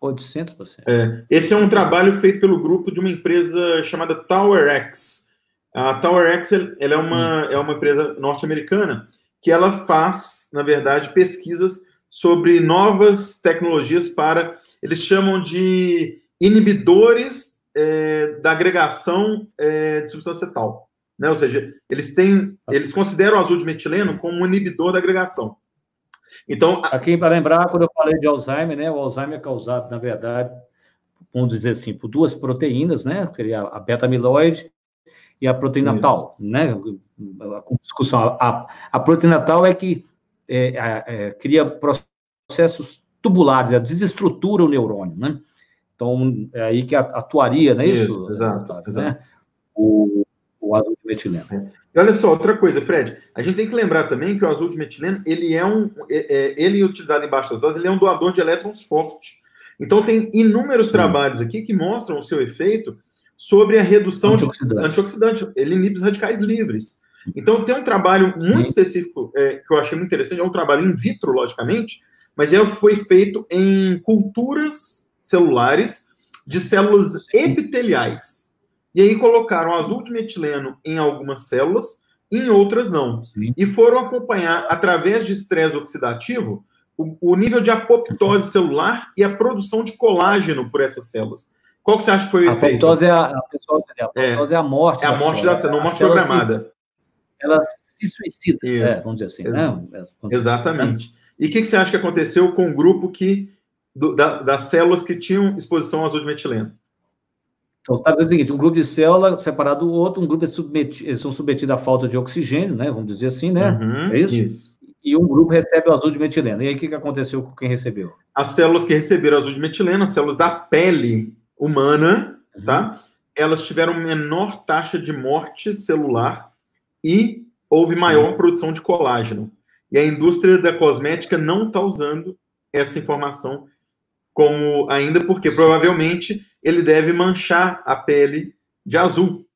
Speaker 1: 800 pacientes.
Speaker 2: É. Esse é um trabalho feito pelo grupo de uma empresa chamada TowerX. A TowerX ela é, uma, hum. é uma empresa norte-americana que ela faz, na verdade, pesquisas sobre novas tecnologias para, eles chamam de inibidores é, da agregação é, de substância tal. Né? Ou seja, eles têm, eles consideram o azul de metileno como um inibidor da agregação.
Speaker 1: Então, aqui para lembrar, quando eu falei de Alzheimer, né, o Alzheimer é causado, na verdade, vamos dizer assim, por duas proteínas, né, seria a beta-amiloide e a proteína Isso. tal, né, a discussão, a, a proteína tal é que é, é, cria processos tubulares, ela desestrutura o neurônio, né, então é aí que atuaria, não é isso? isso
Speaker 2: exato, né? exato.
Speaker 1: O, metileno. É.
Speaker 2: E olha só, outra coisa, Fred, a gente tem que lembrar também que o azul de metileno, ele é um, é, é, ele utilizado em baixas doses, ele é um doador de elétrons forte. Então tem inúmeros Sim. trabalhos aqui que mostram o seu efeito sobre a redução antioxidante. de antioxidante, ele inibe os radicais livres. Então tem um trabalho muito Sim. específico é, que eu achei muito interessante, é um trabalho in vitro, logicamente, mas ele foi feito em culturas celulares de células epiteliais. E aí colocaram azul de metileno em algumas células, em outras não. Sim. E foram acompanhar, através de estresse oxidativo, o, o, nível de apoptose celular e a produção de colágeno por essas células. Qual que você acha que foi o a efeito?
Speaker 1: Apoptose é a, a, pessoa, a apoptose é, é a morte.
Speaker 2: É a morte da célula, não morte programada. Se,
Speaker 1: ela se suicida, é, vamos dizer assim. Né?
Speaker 2: Exatamente. E o que, que, você acha que aconteceu com o grupo que, do, da, das células que tinham exposição ao azul de metileno?
Speaker 1: Então, está o seguinte, um grupo de célula separado do outro, um grupo é submetido, eles são submetidos à falta de oxigênio, né? Vamos dizer assim, né? Uhum, é isso? isso? E um grupo recebe o azul de metileno. E aí, o que, que aconteceu com quem recebeu?
Speaker 2: As células que receberam azul de metileno, as células da pele humana, uhum. tá? Elas tiveram menor taxa de morte celular e houve Sim. maior produção de colágeno. E a indústria da cosmética não está usando essa informação como ainda porque provavelmente ele deve manchar a pele de azul.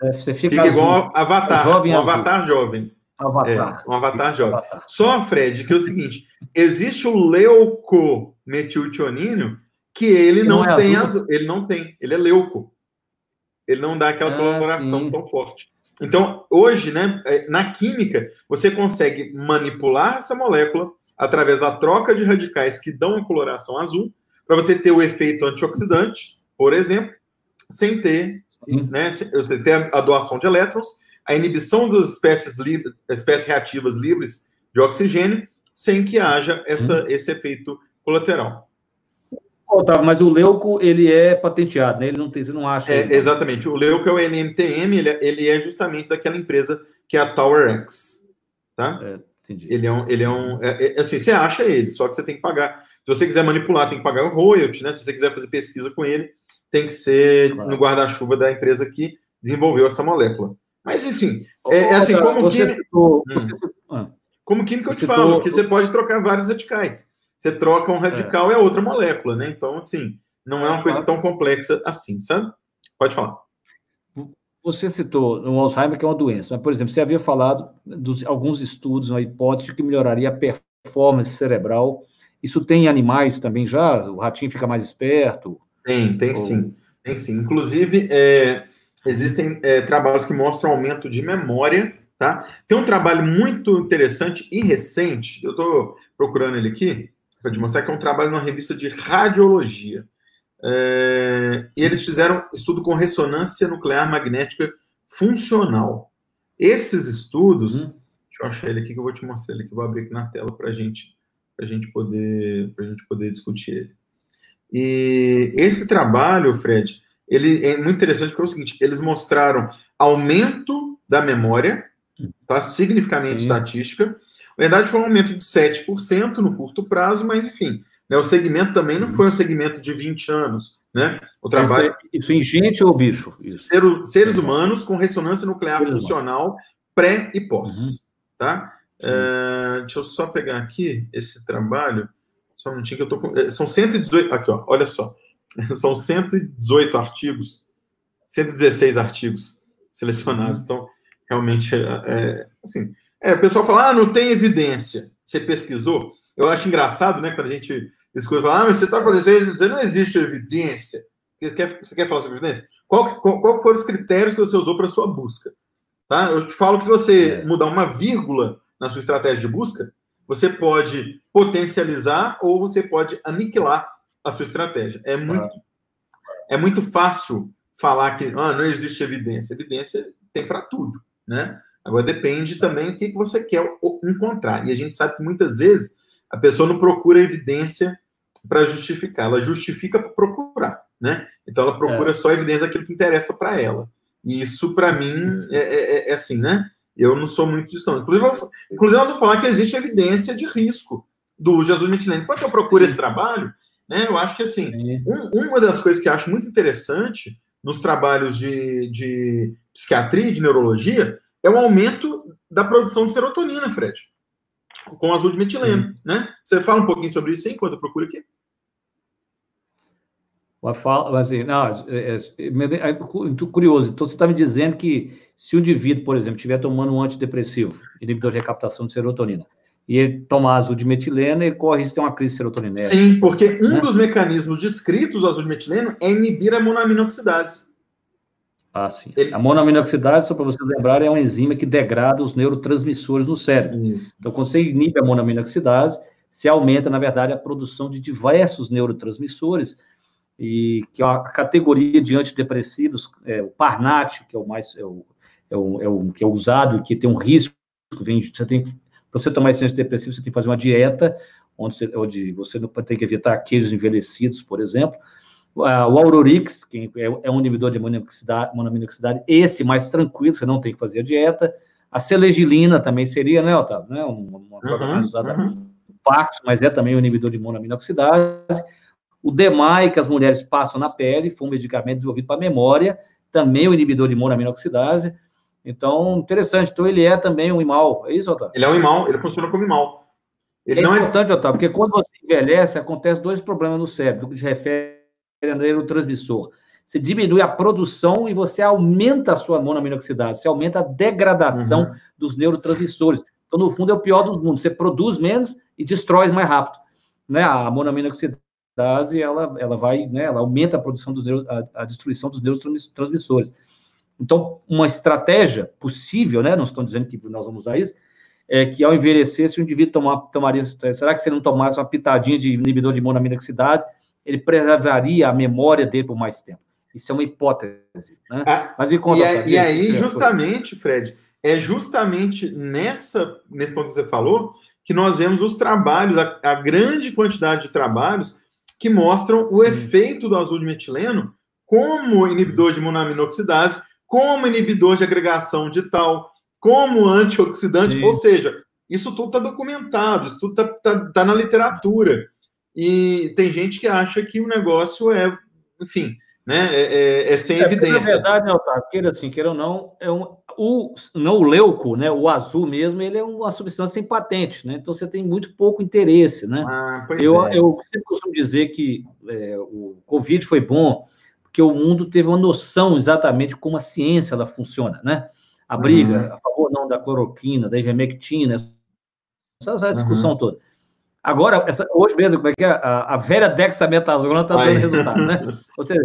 Speaker 1: É, você fica, fica
Speaker 2: igual Avatar, jovem um azul. Avatar jovem.
Speaker 1: Avatar.
Speaker 2: É, um Avatar jovem. Avatar. Só, Fred, que é o seguinte: existe o leucometiltionínio que ele não, não é tem azul. azul. Ele não tem, ele é leuco. Ele não dá aquela ah, coloração sim. tão forte. Então, hoje, né, é, na química, você consegue manipular essa molécula através da troca de radicais que dão a coloração azul, para você ter o efeito antioxidante, por exemplo, sem ter, né, sem ter a doação de elétrons, a inibição das espécies, livres, espécies reativas livres de oxigênio, sem que haja essa, esse efeito colateral.
Speaker 1: Otávio, mas o leuco, ele é patenteado, né? Ele não tem, você não acha.
Speaker 2: É, exatamente. O leuco é o NMTM, ele, é, ele é justamente daquela empresa que é a TowerX, tá? É, Entendi. Ele é um. Ele é um é, é, assim, você acha ele, só que você tem que pagar. Se você quiser manipular, tem que pagar o royalty, né? Se você quiser fazer pesquisa com ele, tem que ser claro. no guarda-chuva da empresa que desenvolveu essa molécula. Mas, enfim, é, é assim, como química. Citou, hum, como química eu te citou, falo, que você pode trocar vários radicais. Você troca um radical é. e a outra molécula, né? Então, assim, não é uma coisa tão complexa assim, sabe? Pode falar.
Speaker 1: Você citou o Alzheimer, que é uma doença, mas, por exemplo, você havia falado de alguns estudos, uma hipótese que melhoraria a performance cerebral. Isso tem em animais também já? O ratinho fica mais esperto?
Speaker 2: Tem, tem ou... sim. Tem sim. Inclusive, é, existem é, trabalhos que mostram aumento de memória, tá? Tem um trabalho muito interessante e recente, eu estou procurando ele aqui, para te mostrar que é um trabalho numa revista de radiologia. É, e eles fizeram estudo com ressonância nuclear magnética funcional. Esses estudos, hum. deixa eu achar ele aqui que eu vou te mostrar ele aqui, vou abrir aqui na tela para gente, a gente poder, a gente poder discutir ele. E esse trabalho, Fred, ele é muito interessante porque é o seguinte: eles mostraram aumento da memória, tá? Significativamente Sim. estatística. Na verdade, foi um aumento de 7% no curto prazo, mas enfim, né? O segmento também não foi um segmento de 20 anos. Né? O
Speaker 1: trabalho... Isso, isso em gente ou bicho? Isso.
Speaker 2: seres humanos com ressonância nuclear funcional pré e pós. Uhum. Tá? Uh, deixa eu só pegar aqui esse trabalho. Só um minutinho que eu tô com. Eh, são 118. Aqui, ó, olha só. São 118 artigos, 116 artigos selecionados. Uhum. Então, realmente, é, é, assim. É, o pessoal fala, ah, não tem evidência. Você pesquisou? Eu acho engraçado, né, quando a gente escuta falar, ah, mas você está falando isso, não existe evidência. Você quer, você quer falar sobre evidência? Qual, qual, qual foram os critérios que você usou para sua busca? Tá? Eu te falo que se você é. mudar uma vírgula na sua estratégia de busca, você pode potencializar ou você pode aniquilar a sua estratégia. É muito, é muito fácil falar que ah, não existe evidência. Evidência tem para tudo, né? Agora depende também do que você quer encontrar. E a gente sabe que muitas vezes a pessoa não procura evidência para justificar, ela justifica para procurar, né? Então ela procura é. só evidência daquilo que interessa para ela. E isso, para mim, é, é, é, assim, né? Eu não sou muito disso, não. Inclusive, eu, inclusive, nós vamos falar que existe evidência de risco do Jesus metileno. Enquanto eu procuro esse trabalho, né, eu acho que, assim, um, uma das coisas que eu acho muito interessante nos trabalhos de, de psiquiatria e de neurologia é o aumento da produção de serotonina, Fred, com azul de metileno, né? Você fala um pouquinho sobre isso enquanto eu procuro aqui?
Speaker 1: Assim, não, é, é, é, é, curioso. Então, você está me dizendo que se o indivíduo, por exemplo, estiver tomando um antidepressivo, inibidor de recaptação de serotonina, e ele tomar azul de metileno, ele corre risco de ter uma crise serotoninérgica.
Speaker 2: Sim, porque um né? dos mecanismos descritos do azul de metileno é inibir a monoaminoxidase.
Speaker 1: Ah, sim. Ele... A monoaminoxidase, só para vocês lembrarem, é uma enzima que degrada os neurotransmissores no cérebro. Isso. Então, quando você inibe a monoaminoxidase, se aumenta, na verdade, a produção de diversos neurotransmissores, e que é a categoria de antidepressivos, é, o Parnat, que é o mais é o, é o, é o, que é usado e que tem um risco, vem, você tem para você tomar esse antidepressivo, você tem que fazer uma dieta, onde você, onde você não tem que evitar queijos envelhecidos, por exemplo, o Aurorix, que é, é um inibidor de monoaminoxidase, esse mais tranquilo, você não tem que fazer a dieta. A selegilina também seria, né, Otávio? Né? Uma, uma droga uhum, usada uhum. Pax, mas é também um inibidor de monoaminoxidase. O DEMAI, que as mulheres passam na pele, foi um medicamento desenvolvido para memória, também um inibidor de monoaminoxidase. Então, interessante. Então, ele é também um imal. É isso, Otávio?
Speaker 2: Ele é um imal, ele funciona como imal.
Speaker 1: Ele é não é importante, é... Otávio, porque quando você envelhece, acontece dois problemas no cérebro, que refere neurotransmissor. Você diminui a produção e você aumenta a sua monoaminoxidase, você aumenta a degradação uhum. dos neurotransmissores. Então, no fundo, é o pior dos mundos. Você produz menos e destrói mais rápido. Né? A monoaminoxidase, ela, ela vai, né? ela aumenta a produção dos neuro, a, a destruição dos neurotransmissores. Então, uma estratégia possível, né? Não estou dizendo que nós vamos usar isso, é que ao envelhecer, se o indivíduo tomar, tomaria, será que se ele não tomasse uma pitadinha de inibidor de monoaminoxidase, ele preservaria a memória dele por mais tempo. Isso é uma hipótese. Né?
Speaker 2: Ah, Mas me conta, e, é, e aí, justamente, Fred, é justamente nessa, nesse ponto que você falou que nós vemos os trabalhos, a, a grande quantidade de trabalhos que mostram o Sim. efeito do azul de metileno como inibidor de monoaminoxidase, como inibidor de agregação de tal, como antioxidante, Sim. ou seja, isso tudo está documentado, isso tudo está tá, tá na literatura. E tem gente que acha que o negócio é, enfim, né, é, é, é sem é, evidência. Na
Speaker 1: verdade, né, Otávio, queira assim, queira ou não, é um, o, não o leuco, né, o azul mesmo, ele é uma substância sem patente, né, então você tem muito pouco interesse, né. Ah, eu, é. eu sempre costumo dizer que é, o Covid foi bom, porque o mundo teve uma noção exatamente como a ciência ela funciona, né, a briga uhum. a favor não da cloroquina, da ivermectina, essa, essa discussão uhum. toda. Agora, essa, hoje mesmo, como é que é? A, a velha dexametasona está dando resultado, né? Ou seja,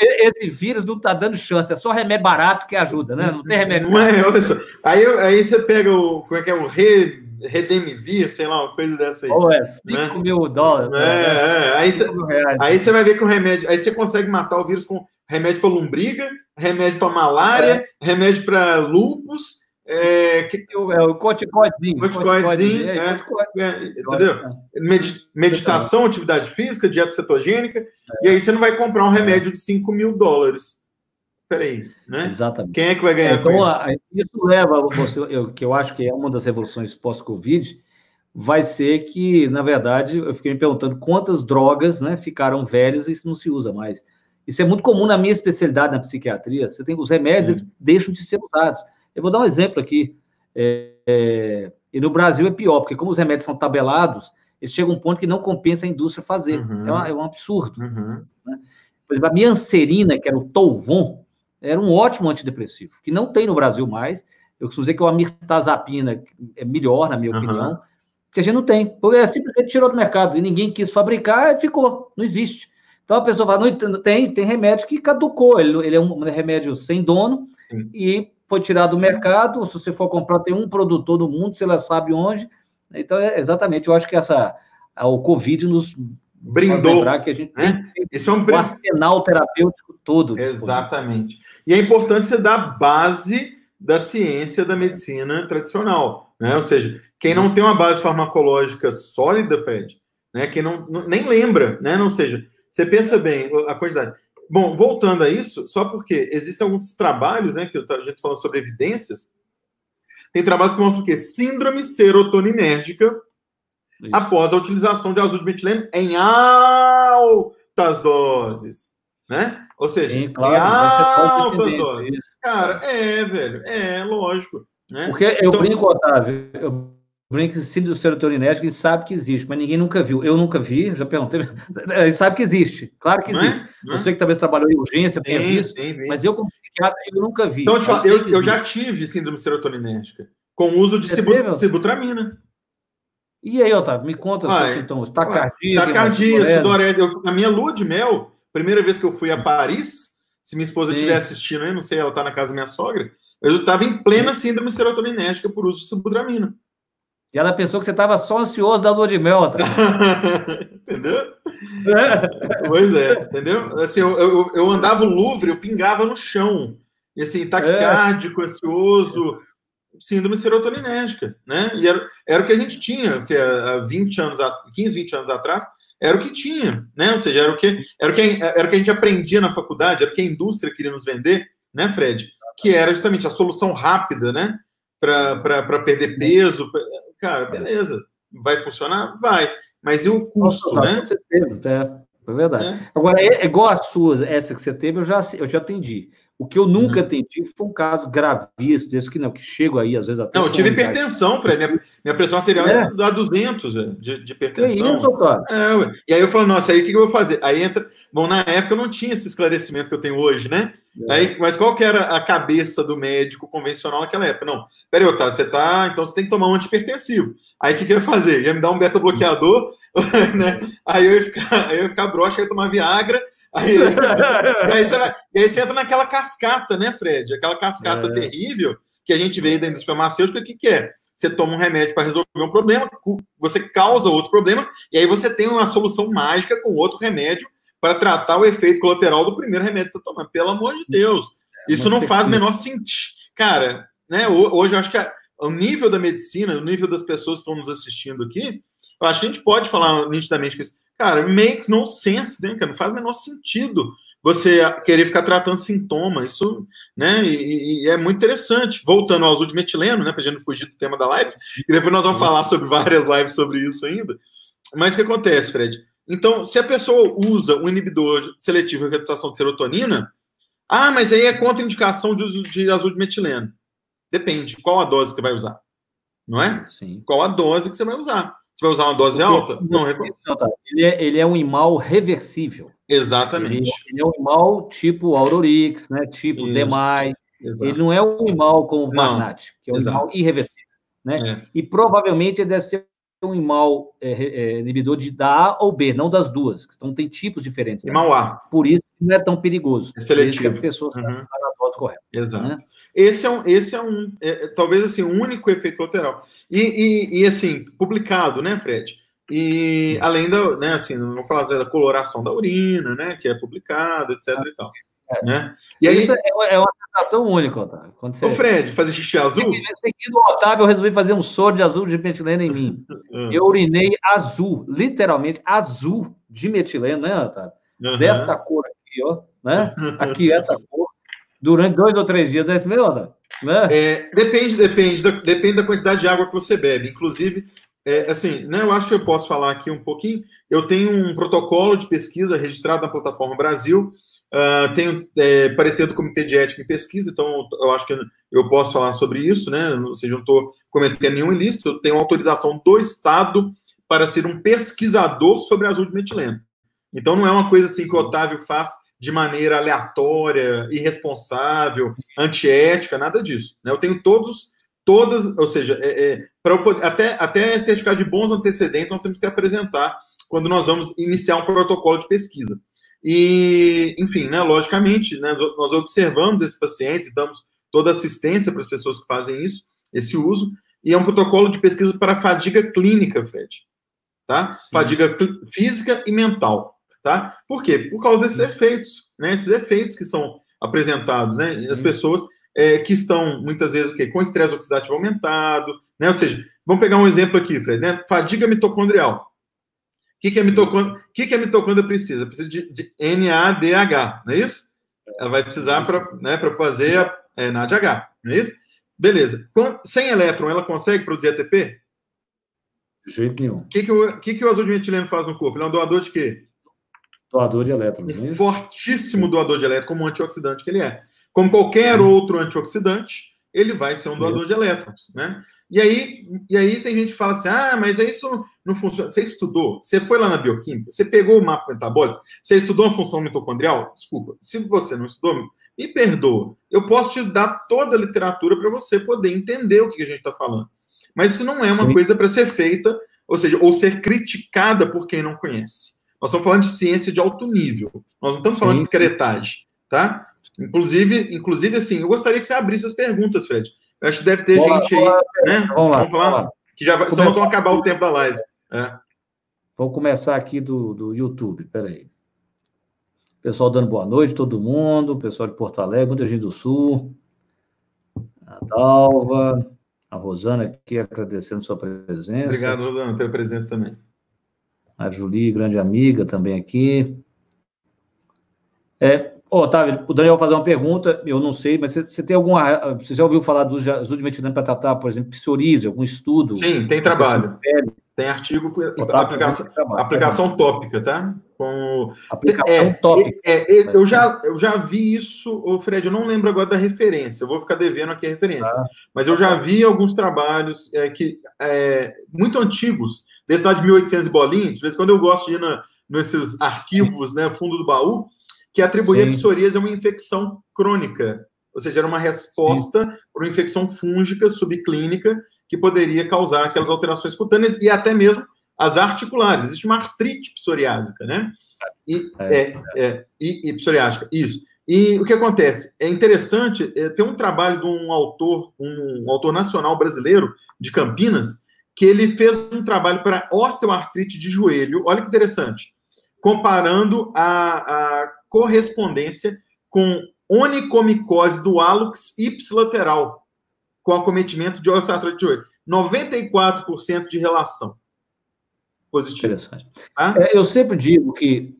Speaker 1: esse vírus não está dando chance, é só remédio barato que ajuda, né? Não tem remédio.
Speaker 2: Não é, olha só. Aí, aí você pega o. Como é que é? O Re, Redemivir, sei lá, uma coisa dessa aí.
Speaker 1: Oh, é 5 né? mil dólares.
Speaker 2: É, né? é. Aí, você, aí você vai ver que o remédio. Aí você consegue matar o vírus com remédio para lombriga, remédio para malária, é. remédio para lupus é, que,
Speaker 1: é o corticoidezinho.
Speaker 2: Corticoidezinho, é, é, é, entendeu? meditação, atividade física, dieta cetogênica, e aí você não vai comprar um remédio de 5 mil dólares. Peraí, né?
Speaker 1: Exatamente.
Speaker 2: Quem é que vai ganhar então,
Speaker 1: isso? Isso leva você, eu, que eu acho que é uma das revoluções pós-Covid, vai ser que, na verdade, eu fiquei me perguntando quantas drogas né, ficaram velhas e isso não se usa mais. Isso é muito comum na minha especialidade na psiquiatria. Você tem os remédios, eles deixam de ser usados. Eu vou dar um exemplo aqui. É, é, e no Brasil é pior, porque como os remédios são tabelados, eles chegam a um ponto que não compensa a indústria fazer. Uhum. É, uma, é, um absurdo. Uhum. Né? Por exemplo, a miancerina, que era o Tolvon, era um ótimo antidepressivo, que não tem no Brasil mais. Eu costumo dizer que a mirtazapina é melhor, na minha uhum. opinião, que a gente não tem. Porque simplesmente tirou do mercado e ninguém quis fabricar e ficou, não existe. Então a pessoa fala, não tem, tem remédio que caducou, ele, ele é um remédio sem dono Sim. e foi tirado do mercado, se você for comprar, tem um produtor no mundo, se ela sabe onde. Então, é, exatamente, eu acho que essa, o Covid nos
Speaker 2: brindou.
Speaker 1: lembrar que a gente
Speaker 2: né?
Speaker 1: tem
Speaker 2: Esse é um
Speaker 1: o arsenal terapêutico todo.
Speaker 2: Exatamente. E a importância da base da ciência da medicina tradicional, né? Ou seja, quem não tem uma base farmacológica sólida, Fred, né? Quem não, nem lembra, né? Não seja, você pensa bem a quantidade. Bom, voltando a isso, só porque existem alguns trabalhos, né? Que a gente falando sobre evidências, tem trabalhos que mostram o quê? Síndrome serotoninérgica isso. após a utilização de azul de metileno em altas doses, né? Ou seja, Sim, claro, em altas doses. Cara, é, velho, é lógico. Né?
Speaker 1: Porque eu então... brinco, Otávio, eu síndrome serotoninérgico, ele sabe que existe, mas ninguém nunca viu. Eu nunca vi, já perguntei, ele sabe que existe, claro que é? existe. É? Você que talvez trabalhou em urgência, tenha visto, mas eu como psiquiatra, eu nunca vi.
Speaker 2: Então, eu, eu, eu já tive síndrome serotoninérgica, com uso de cibu, sibutramina.
Speaker 1: E aí, Otávio, me conta uai, então, taquicardia...
Speaker 2: Taquicardia, sudorese. A minha lua de mel, primeira vez que eu fui a Paris, se minha esposa estiver assistindo aí, não sei, ela está na casa da minha sogra, eu estava em plena síndrome serotoninérgica por uso de sibutramina.
Speaker 1: E ela pensou que você estava só ansioso da lua de mel, Otávio.
Speaker 2: entendeu? pois é, entendeu? Assim, eu, eu, eu, andava o Louvre, eu pingava no chão. E assim, taquicárdico, é. ansioso síndrome serotoninérgica, né? E era, era o que a gente tinha, que há 20 anos, 15, 20 anos atrás, era o que tinha, né? Ou seja, era o que, era o que, era o que a gente aprendia na faculdade, era o que a indústria queria nos vender, né, Fred? Que era justamente a solução rápida, né? Para perder peso. Cara, beleza. Vai funcionar? Vai. Mas e o custo, Nossa, né?
Speaker 1: Você teve, é, é verdade. É. Agora, é, igual a sua, essa que você teve, eu já, eu já atendi. O que eu nunca uhum. atendi foi um caso gravíssimo, desse que não, que chego aí, às vezes até.
Speaker 2: Não, eu tive hipertensão, Fred. Minha, minha pressão arterial é, é a 200 é, de, de hipertensão. É isso, é, e aí eu falo, nossa, aí o que, que eu vou fazer? Aí entra. Bom, na época eu não tinha esse esclarecimento que eu tenho hoje, né? É. Aí, mas qual que era a cabeça do médico convencional naquela época? Não, peraí, Otávio, você tá. Então você tem que tomar um antipertensivo. Aí o que, que eu ia fazer? Ia me dar um beta-bloqueador, né? Aí eu ia ficar, aí eu ia ficar broxa, ia tomar Viagra Aí, e, aí você vai, e aí você entra naquela cascata, né, Fred? Aquela cascata é. terrível que a gente vê da indústria farmacêutica, o que, que é? Você toma um remédio para resolver um problema, você causa outro problema, e aí você tem uma solução mágica com outro remédio para tratar o efeito colateral do primeiro remédio que você tá tomando. Pelo amor de Deus. Isso não faz o menor sentido. Cara, né, hoje eu acho que a, o nível da medicina, o nível das pessoas que estão nos assistindo aqui, eu acho que a gente pode falar nitidamente com isso. Cara, makes no sense, né, cara? Não faz o menor sentido você querer ficar tratando sintoma. Isso, né? E, e é muito interessante. Voltando ao azul de metileno, né? Pra gente não fugir do tema da live, e depois nós vamos falar sobre várias lives sobre isso ainda. Mas o que acontece, Fred? Então, se a pessoa usa um inibidor seletivo de recaptação de serotonina, ah, mas aí é contraindicação de uso de azul de metileno. Depende. Qual a dose que você vai usar? Não é?
Speaker 1: Sim.
Speaker 2: Qual a dose que você vai usar? Você vai usar uma dose alta? Não,
Speaker 1: ele é, ele é um imal reversível.
Speaker 2: Exatamente.
Speaker 1: Ele, ele é um imal tipo Aurorix, né? Tipo Isso. Demai. Exato. Ele não é um imal como o Magnat, que é um Exato. imal irreversível. Né? É. E provavelmente ele deve ser um imal é, é, inibidor de, da A ou B, não das duas, que estão, tem tipos diferentes.
Speaker 2: Né? A.
Speaker 1: Por isso não é tão perigoso.
Speaker 2: É seletivo.
Speaker 1: Por isso que a pessoa uhum. está na dose correta.
Speaker 2: Exato. Né? Esse é um, esse é um é, talvez assim, um único efeito colateral. E, e, e, assim, publicado, né, Fred? E além da, né, assim, não vou falar da coloração da urina, né, que é publicado, etc e tal. É. Né?
Speaker 1: E aí, Isso é uma sensação única, Otávio.
Speaker 2: Quando você... Ô, Fred, fazer xixi azul?
Speaker 1: Seguindo o Otávio, eu resolvi fazer um soro de azul de metileno em mim. Uhum. Eu urinei azul, literalmente azul de metileno, né, Otávio? Uhum. Desta cor aqui, ó, né? Aqui, essa cor. Durante dois ou três dias, é isso mesmo, Otávio?
Speaker 2: Né? É, depende, depende, da, depende da quantidade de água que você bebe. Inclusive, é, assim, né, eu acho que eu posso falar aqui um pouquinho. Eu tenho um protocolo de pesquisa registrado na plataforma Brasil. Uh, tenho é, parecer do Comitê de Ética em Pesquisa, então eu acho que eu posso falar sobre isso, né? Ou seja, não estou cometendo nenhum ilícito. Eu tenho autorização do Estado para ser um pesquisador sobre azul de metileno. Então não é uma coisa assim que o Otávio faz de maneira aleatória, irresponsável, antiética, nada disso. Né? Eu tenho todos, todas, ou seja, é, é, para até, até certificado de bons antecedentes nós temos que apresentar quando nós vamos iniciar um protocolo de pesquisa. E, enfim, né, logicamente, né, nós observamos esses pacientes, damos toda assistência para as pessoas que fazem isso, esse uso, e é um protocolo de pesquisa para fadiga clínica, Fred. Tá? Fadiga física e mental. Tá? Por quê? Por causa desses efeitos, né? Esses efeitos que são apresentados, né? As pessoas é, que estão, muitas vezes, o quê? com estresse oxidativo aumentado, né? Ou seja, vamos pegar um exemplo aqui, Fred, né? Fadiga mitocondrial. O que, que, a mitocôndria, que, que a mitocôndria precisa? Precisa de, de NADH, não é isso? Ela vai precisar para né, fazer a é, NADH, não é isso? Beleza. sem elétron, ela consegue produzir ATP?
Speaker 1: De jeito nenhum. O
Speaker 2: que, que, o, que, que o azul de metileno faz no corpo? Ele é um doador de quê?
Speaker 1: Doador de elétrons.
Speaker 2: Um é fortíssimo doador de elétrons, como antioxidante que ele é. Como qualquer outro antioxidante, ele vai ser um doador de elétrons, né? E aí, e aí tem gente que fala assim: ah, mas isso não funciona. Você estudou, você foi lá na bioquímica, você pegou o mapa metabólico, você estudou a função mitocondrial? Desculpa, se você não estudou, me perdoa. Eu posso te dar toda a literatura para você poder entender o que a gente está falando. Mas isso não é uma Sim. coisa para ser feita, ou seja, ou ser criticada por quem não conhece. Nós estamos falando de ciência de alto nível. Nós não estamos falando Sim. de caretagem, tá? Inclusive, inclusive, assim, eu gostaria que você abrisse as perguntas, Fred. Acho que deve ter Boa, gente aí, né?
Speaker 1: Vamos lá, vamos falar, vamos lá.
Speaker 2: que já vai, senão vão acabar o tempo da live. É.
Speaker 1: Vamos começar aqui do, do YouTube, peraí. Pessoal dando boa noite, todo mundo, pessoal de Porto Alegre, muita gente do Sul. A Dalva, a Rosana aqui agradecendo sua presença.
Speaker 2: Obrigado, Rosana, pela presença também.
Speaker 1: A Julie, grande amiga, também aqui. É, Ô, Otávio, o Daniel vai fazer uma pergunta, eu não sei, mas você, você tem alguma. Você já ouviu falar do uso de metileno para tratar, por exemplo, psoríase, algum estudo?
Speaker 2: Sim, tem trabalho. Tem artigo, Otávio, aplicação, trabalho, aplicação tópica, tá?
Speaker 1: Com... Aplicação é, tópica.
Speaker 2: É, é, eu, já, eu já vi isso, ô Fred, eu não lembro agora da referência, eu vou ficar devendo aqui a referência. Ah, mas eu já vi alguns trabalhos é, que, é, muito antigos, desse lá de 1800 bolinhas, de vez em quando eu gosto de ir na, nesses arquivos, né, fundo do baú, que atribuía Sim. a psoríase a uma infecção crônica, ou seja, era uma resposta Sim. para uma infecção fúngica subclínica que poderia causar aquelas alterações cutâneas e até mesmo as articulares. Existe uma artrite psoriásica, né? E, é, é, é, e, e psoriásica, isso. E o que acontece? É interessante, é, tem um trabalho de um autor, um, um autor nacional brasileiro de Campinas, que ele fez um trabalho para osteoartrite de joelho. Olha que interessante. Comparando a, a correspondência com onicomicose do hálux ipsilateral, com acometimento de osteoartrite de joelho. 94% de relação
Speaker 1: positiva. Interessante. Ah? É, eu sempre digo que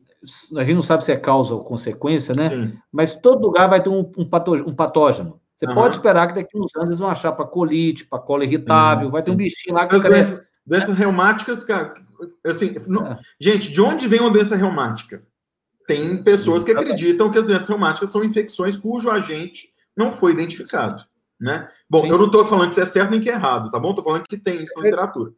Speaker 1: a gente não sabe se é causa ou consequência, né? Sim. Mas todo lugar vai ter um, um, um patógeno. Você uhum. pode esperar que daqui uns anos eles vão achar para colite, para cola irritável, sim, vai ter um bichinho lá que As cresce.
Speaker 2: Doenças, doenças reumáticas, cara, assim, não, é. gente, de onde vem uma doença reumática? Tem pessoas que acreditam que as doenças reumáticas são infecções cujo agente não foi identificado. Né? Bom, eu não estou falando que isso é certo nem que é errado, tá bom? Estou falando que tem isso na literatura.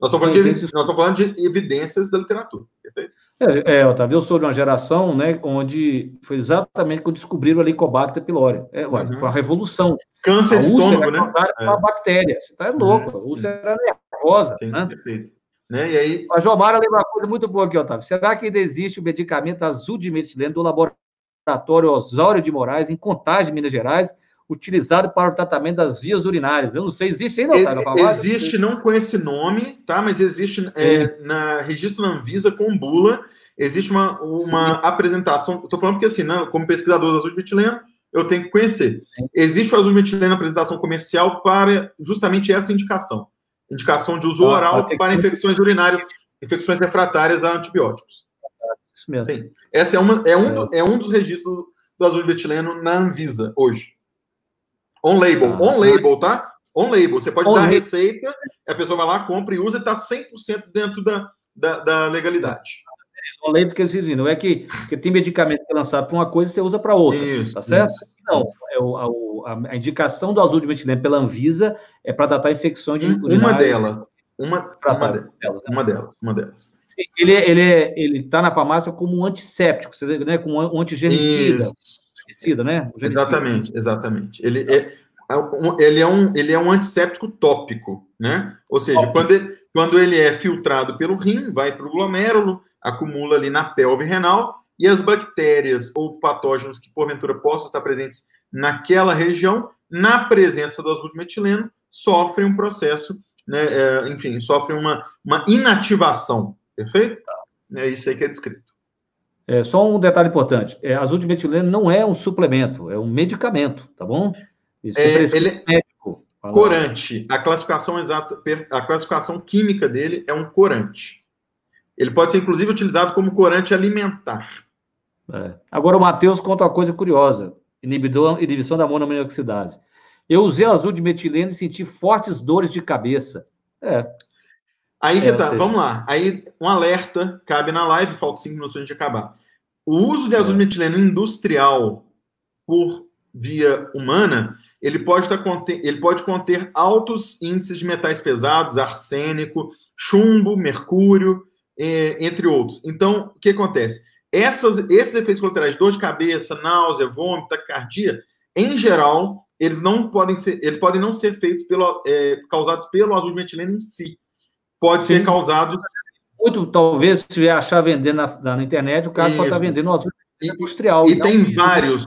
Speaker 2: Nós estamos falando, de, nós falando de evidências da literatura. Perfeito?
Speaker 1: É, é, Otávio, eu sou de uma geração né, onde foi exatamente quando descobriram a Helicobacter pylori. É, ué, uhum. Foi uma revolução.
Speaker 2: Câncer de estômago, né?
Speaker 1: É. uma bactéria. Você está louco. A úlcera era nervosa. Sim, né? Perfeito.
Speaker 2: Né? E aí...
Speaker 1: A Jomara lembra uma coisa muito boa aqui, Otávio. Será que ainda existe o medicamento azul de metileno do laboratório Osório de Moraes, em Contagem, Minas Gerais, utilizado para o tratamento das vias urinárias? Eu não sei, existe ainda,
Speaker 2: Otávio? Existe, não com esse nome, tá? Mas existe é, na registro na Anvisa com bula, existe uma, uma apresentação. Estou falando porque, assim, né, como pesquisador do azul de metileno, eu tenho que conhecer. Sim. Existe o azul de metileno apresentação comercial para justamente essa indicação indicação de uso ah, oral para infecções urinárias, infecções refratárias a antibióticos. Isso mesmo. Sim. Essa é, uma, é, um, é. é um dos registros do azul de metileno na Anvisa hoje. On label. Ah, on label, tá? On label. Você pode dar a receita, a pessoa vai lá, compra e usa e está 100% dentro da, da, da legalidade.
Speaker 1: On label que eles não é que, que tem medicamento que é lançado para uma coisa e você usa para outra. Isso, tá certo? Isso. Não, é o, a, a, indicação do azul de metileno pela Anvisa é para tratar infecções de
Speaker 2: Uma delas. Uma, uma, delas, né? uma delas. Uma delas.
Speaker 1: Sim, ele ele ele está na farmácia como um antisséptico, né, como um antigermicida. Germicida, né?
Speaker 2: Exatamente, exatamente. Ele é, é ele é um ele é um antisséptico tópico, né? Ou seja, quando ele, quando ele é filtrado pelo rim, vai para o glomérulo, acumula ali na pelve renal, e as bactérias ou patógenos que porventura possam estar presentes naquela região, na presença do azul de metileno, sofrem um processo, né, é, enfim, sofrem uma, uma inativação, perfeito? É isso aí que é descrito.
Speaker 1: É, só um detalhe importante: é, azul de metileno não é um suplemento, é um medicamento, tá bom?
Speaker 2: Isso é, ele é médico. Corante. A classificação exata, a classificação química dele é um corante. Ele pode ser, inclusive, utilizado como corante alimentar.
Speaker 1: É. Agora, o Matheus conta uma coisa curiosa: inibidor, inibição da monoaminoxidase. Eu usei azul de metileno e senti fortes dores de cabeça. É.
Speaker 2: Aí que é, tá, seja... vamos lá. Aí, um alerta, cabe na live, falta cinco minutos para a gente acabar. O uso de azul de metileno industrial por via humana, ele pode, tá, ele pode conter altos índices de metais pesados, arsênico, chumbo, mercúrio, entre outros. Então, o que acontece? Essas, esses efeitos colaterais, dor de cabeça, náusea, vômito, taquicardia, em geral, eles não podem ser, eles podem não ser feitos pelo, é, causados pelo azul de metileno em si. Pode Sim. ser causado.
Speaker 1: Muito, talvez, se vier achar vendendo na, na internet, o cara Isso. pode estar vendendo o azul industrial.
Speaker 2: E, e tem vários.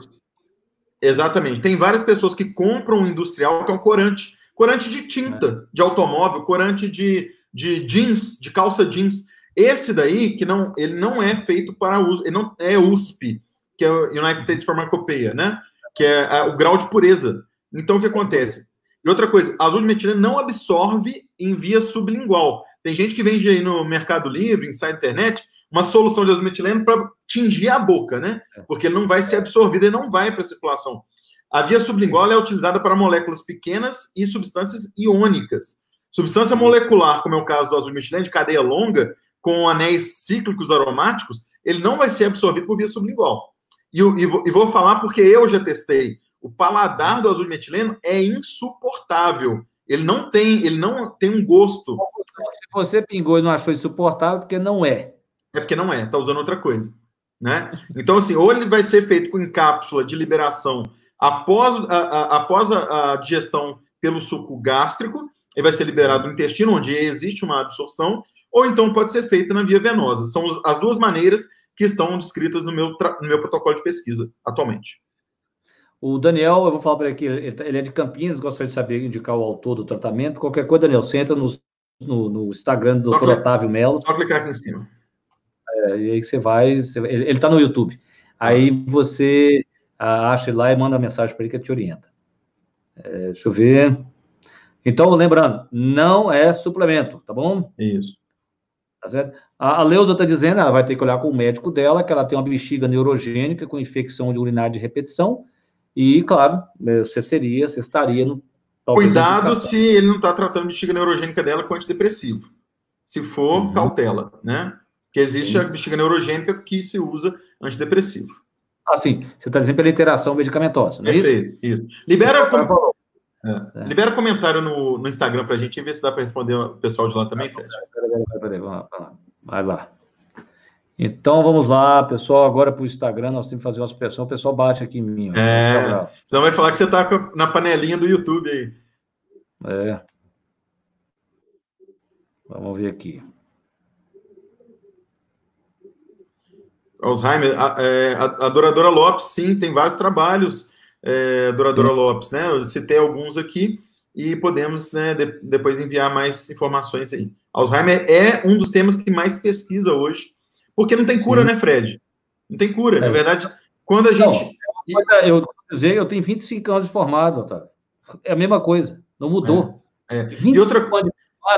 Speaker 2: Exatamente. Tem várias pessoas que compram industrial que é um corante. Corante de tinta, é. de automóvel, corante de, de jeans, de calça jeans. Esse daí, que não, ele não é feito para uso, ele não é USP, que é o United States Pharmacopeia, né? Que é a, o grau de pureza. Então, o que acontece? E outra coisa, azul de metileno não absorve em via sublingual. Tem gente que vende aí no Mercado Livre, em site internet, uma solução de azul de metileno para tingir a boca, né? É. Porque ele não vai ser absorvido e não vai para a circulação. A via sublingual é utilizada para moléculas pequenas e substâncias iônicas. Substância molecular, como é o caso do azul de metileno, de cadeia longa, com anéis cíclicos aromáticos, ele não vai ser absorvido por via sublingual. E, e, vou, e vou falar porque eu já testei. O paladar do azul de metileno é insuportável. Ele não tem, ele não tem um gosto.
Speaker 1: Se você pingou e não achou insuportável, porque não é.
Speaker 2: É porque não é, está usando outra coisa. Né? Então, assim, ou ele vai ser feito com cápsula de liberação após a, a após a, a, digestão pelo suco gástrico, ele vai ser liberado no intestino, onde existe uma absorção, ou então pode ser feita na via venosa. São as duas maneiras que estão descritas no meu, no meu protocolo de pesquisa atualmente.
Speaker 1: O Daniel, eu vou falar para ele aqui, ele é de Campinas, gostaria de saber indicar o autor do tratamento. Qualquer coisa, Daniel, você entra no, no, no Instagram do Dr. Otávio Melo.
Speaker 2: Só clicar aqui em cima.
Speaker 1: É, e aí você vai, você, ele está no YouTube. Aí você acha ele lá e manda mensagem para ele que ele te orienta. É, deixa eu ver. Então, lembrando, não é suplemento, tá bom?
Speaker 2: Isso.
Speaker 1: Tá certo? A, a Leusa está dizendo, ela vai ter que olhar com o médico dela, que ela tem uma bexiga neurogênica com infecção de urinária de repetição, e, claro, você seria, você estaria no.
Speaker 2: Cuidado se ele não está tratando a bexiga neurogênica dela com antidepressivo. Se for, uhum. cautela, né? Porque existe Sim. a bexiga neurogênica que se usa antidepressivo.
Speaker 1: Ah, sim. Você está dizendo pela interação medicamentosa, não é
Speaker 2: Perfeito, isso? isso. Libera, com... É. Libera comentário no, no Instagram para a gente e ver se dá para responder o pessoal de lá também, Fred. Peraí, peraí,
Speaker 1: vai lá. Então vamos lá, pessoal. Agora para o Instagram, nós temos que fazer uma supressão. O pessoal bate aqui em mim.
Speaker 2: É. Você vai falar que você está na panelinha do YouTube aí.
Speaker 1: É. Vamos ver aqui.
Speaker 2: Alzheimer, a, é, a, a Adoradora Lopes, sim, tem vários trabalhos é, Douradora Sim. Lopes, né? Eu citei alguns aqui e podemos né, de, depois enviar mais informações aí. Alzheimer é um dos temas que mais pesquisa hoje, porque não tem cura, Sim. né, Fred? Não tem cura. É. Na verdade, quando a gente.
Speaker 1: Não, eu dizer, eu tenho 25 anos de formado, Otávio. É a mesma coisa, não mudou.
Speaker 2: É. é. E outra coisa.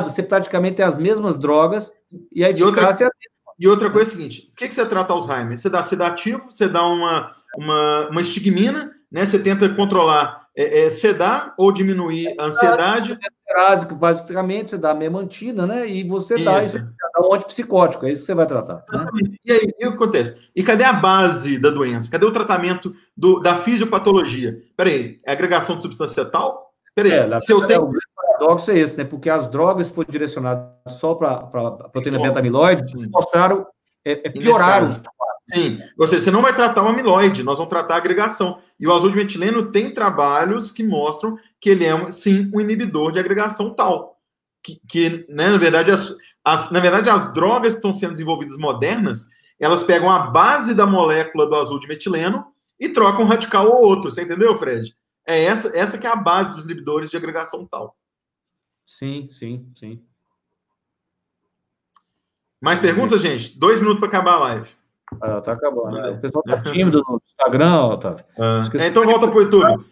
Speaker 1: Você praticamente tem as mesmas drogas e a
Speaker 2: eficácia e outra, e outra coisa é a seguinte: o que, que você trata Alzheimer? Você dá sedativo, você dá uma, uma, uma estigmina né? Você tenta controlar, é, é, sedar ou diminuir a ansiedade.
Speaker 1: É basicamente, você dá a memantina, né? E você isso. dá, dá um antipsicótico, é isso que você vai tratar. Né?
Speaker 2: E aí, o que acontece? E cadê a base da doença? Cadê o tratamento do, da fisiopatologia? Peraí, é agregação de substância tal? Peraí,
Speaker 1: é, se eu tenho... O paradoxo é esse, né? Porque as drogas que foram direcionadas só para a proteína beta-amiloide mostraram, é, é pioraram
Speaker 2: Sim, ou seja, você não vai tratar o amiloide, nós vamos tratar a agregação. E o azul de metileno tem trabalhos que mostram que ele é, sim, um inibidor de agregação tal. Que, que né, na, verdade, as, as, na verdade, as drogas que estão sendo desenvolvidas modernas, elas pegam a base da molécula do azul de metileno e trocam um radical ou outro. Você entendeu, Fred? É essa, essa que é a base dos inibidores de agregação tal.
Speaker 1: Sim, sim, sim.
Speaker 2: Mais perguntas, gente? Dois minutos para acabar a live.
Speaker 1: Ah, tá acabando. Né? O pessoal tá tímido no Instagram, Otávio.
Speaker 2: Ah. É, então volta para o YouTube.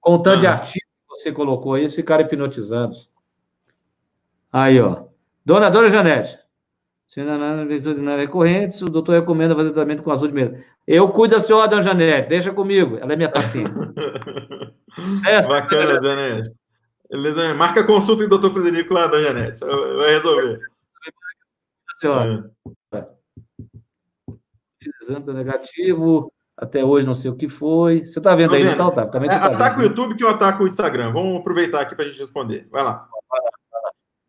Speaker 1: Com o tanto ah. de artigos que você colocou aí, esse cara hipnotizados. Aí, ó. Dona, dona Janete. Se não é recorrentes, o doutor recomenda fazer tratamento com azul de medo. Eu cuido da senhora, dona Janete. Deixa comigo. Ela é minha paciente.
Speaker 2: é, Bacana, Janete. Beleza, marca a consulta em doutor Frederico lá, dona Janete. Vai resolver.
Speaker 1: Senhora. É. Exame negativo. Até hoje não sei o que foi. Você está vendo Tô aí, vendo. Tá, Também
Speaker 2: é,
Speaker 1: tá
Speaker 2: ataca o YouTube que eu ataco o Instagram. Vamos aproveitar aqui para a gente responder. Vai lá.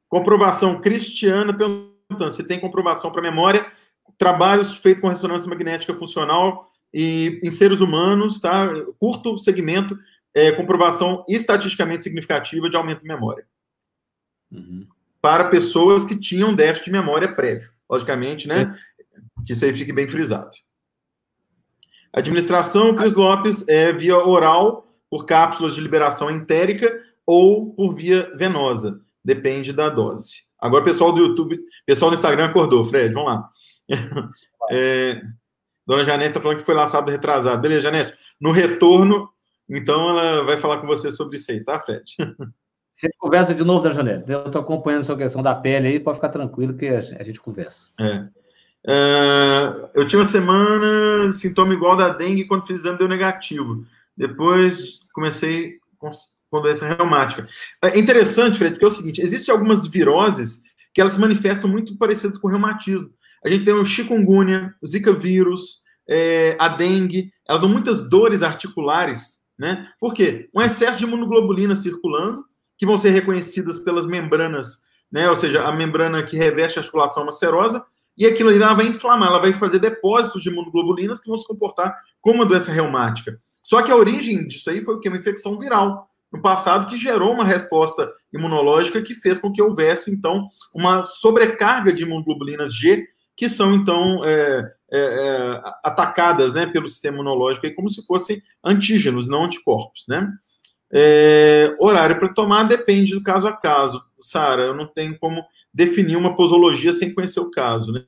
Speaker 2: Comprovação cristiana perguntando se tem comprovação para memória. Trabalhos feitos com ressonância magnética funcional e em seres humanos, tá? Curto segmento, é, comprovação estatisticamente significativa de aumento de memória. Uhum. Para pessoas que tinham déficit de memória prévio. Logicamente, né? Que isso aí fique bem frisado. Administração, Cris Lopes, é via oral, por cápsulas de liberação entérica ou por via venosa depende da dose. Agora, pessoal do YouTube, pessoal do Instagram acordou, Fred, vamos lá. É, Dona Janete está falando que foi lá sábado retrasado. Beleza, Janete. No retorno, então, ela vai falar com você sobre isso aí, tá, Fred?
Speaker 1: A gente conversa de novo, Dona Janete. Eu estou acompanhando essa questão da pele aí, pode ficar tranquilo que a gente conversa.
Speaker 2: É. Uh, eu tinha uma semana, sintoma igual da dengue, quando fiz exame deu negativo. Depois comecei com doença reumática. É interessante, Fred, porque é o seguinte: existem algumas viroses que elas se manifestam muito parecidas com o reumatismo. A gente tem o chikungunya, o zika vírus, é, a dengue, elas dão muitas dores articulares, né? Por quê? Um excesso de imunoglobulina circulando, que vão ser reconhecidas pelas membranas, né? Ou seja, a membrana que reveste a articulação macerosa, e aquilo ali vai inflamar, ela vai fazer depósitos de imunoglobulinas que vão se comportar como uma doença reumática. Só que a origem disso aí foi o que? Uma infecção viral no passado que gerou uma resposta imunológica que fez com que houvesse, então, uma sobrecarga de imunoglobulinas G, que são, então, é, é, é, atacadas né, pelo sistema imunológico, como se fossem antígenos, não anticorpos. Né? É, horário para tomar depende do caso a caso. Sara, eu não tenho como definir uma posologia sem conhecer o caso. Né?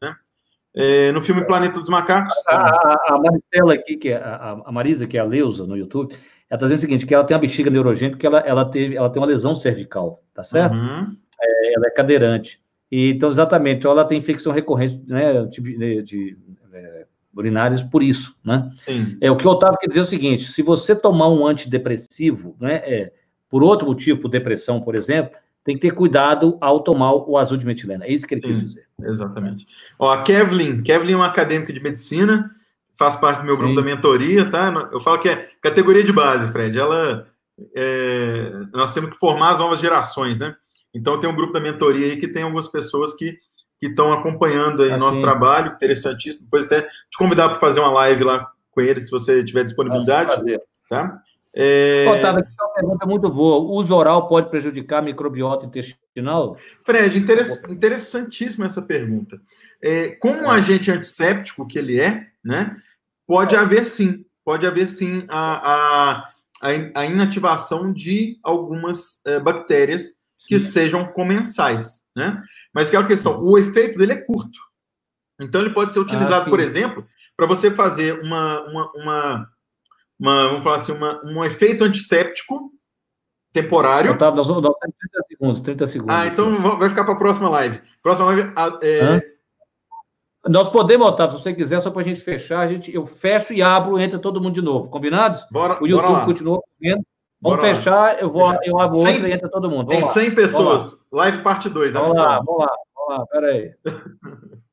Speaker 2: É, no filme Planeta dos Macacos.
Speaker 1: A, a, a Maricela aqui, que é a, a Marisa, que é a Leusa no YouTube, ela está dizendo o seguinte, que ela tem uma bexiga neurogênica, porque ela, ela, teve, ela tem uma lesão cervical, tá certo? Uhum. É, ela é cadeirante. E, então, exatamente, ela tem infecção recorrente né, de, de, de é, urinárias por isso, né? Sim. É, o que o Otávio quer dizer é o seguinte, se você tomar um antidepressivo, né, é, por outro motivo, por depressão, por exemplo, tem que ter cuidado ao tomar o azul de metilena. É isso que ele Sim, quis dizer.
Speaker 2: Exatamente. Ó, a Kevlin, Kevlin é uma acadêmica de medicina, faz parte do meu Sim. grupo da mentoria, tá? Eu falo que é categoria de base, Fred. Ela, é, nós temos que formar as novas gerações, né? Então tem um grupo da mentoria aí que tem algumas pessoas que que estão acompanhando aí assim. nosso trabalho, interessantíssimo. Depois até te convidar para fazer uma live lá com eles, se você tiver disponibilidade, tá?
Speaker 1: É... Otávio, aqui uma pergunta muito boa. O uso oral pode prejudicar a microbiota intestinal?
Speaker 2: Fred, interessantíssima essa pergunta. É, como um agente antisséptico que ele é, né? Pode haver sim, pode haver sim a, a, a inativação de algumas é, bactérias que sim. sejam comensais, né? Mas aquela questão, o efeito dele é curto. Então ele pode ser utilizado, ah, por exemplo, para você fazer uma, uma, uma, uma, vamos falar assim, uma, um efeito antisséptico temporário.
Speaker 1: Tá, nós, vamos, temos 30 segundos, 30 segundos.
Speaker 2: Ah, então vai ficar para a próxima live. Próxima live é,
Speaker 1: nós podemos, Otávio, se você quiser, só para a gente fechar, a gente, eu fecho e abro, entra todo mundo de novo. Combinados?
Speaker 2: Bora,
Speaker 1: o YouTube continua vendo. Vamos bora fechar, lá. eu vou, eu abro 100, outra e entra todo mundo.
Speaker 2: Vamos tem 100 lá. pessoas. Live parte 2.
Speaker 1: Vamos lá, vamos lá, vamos lá, peraí.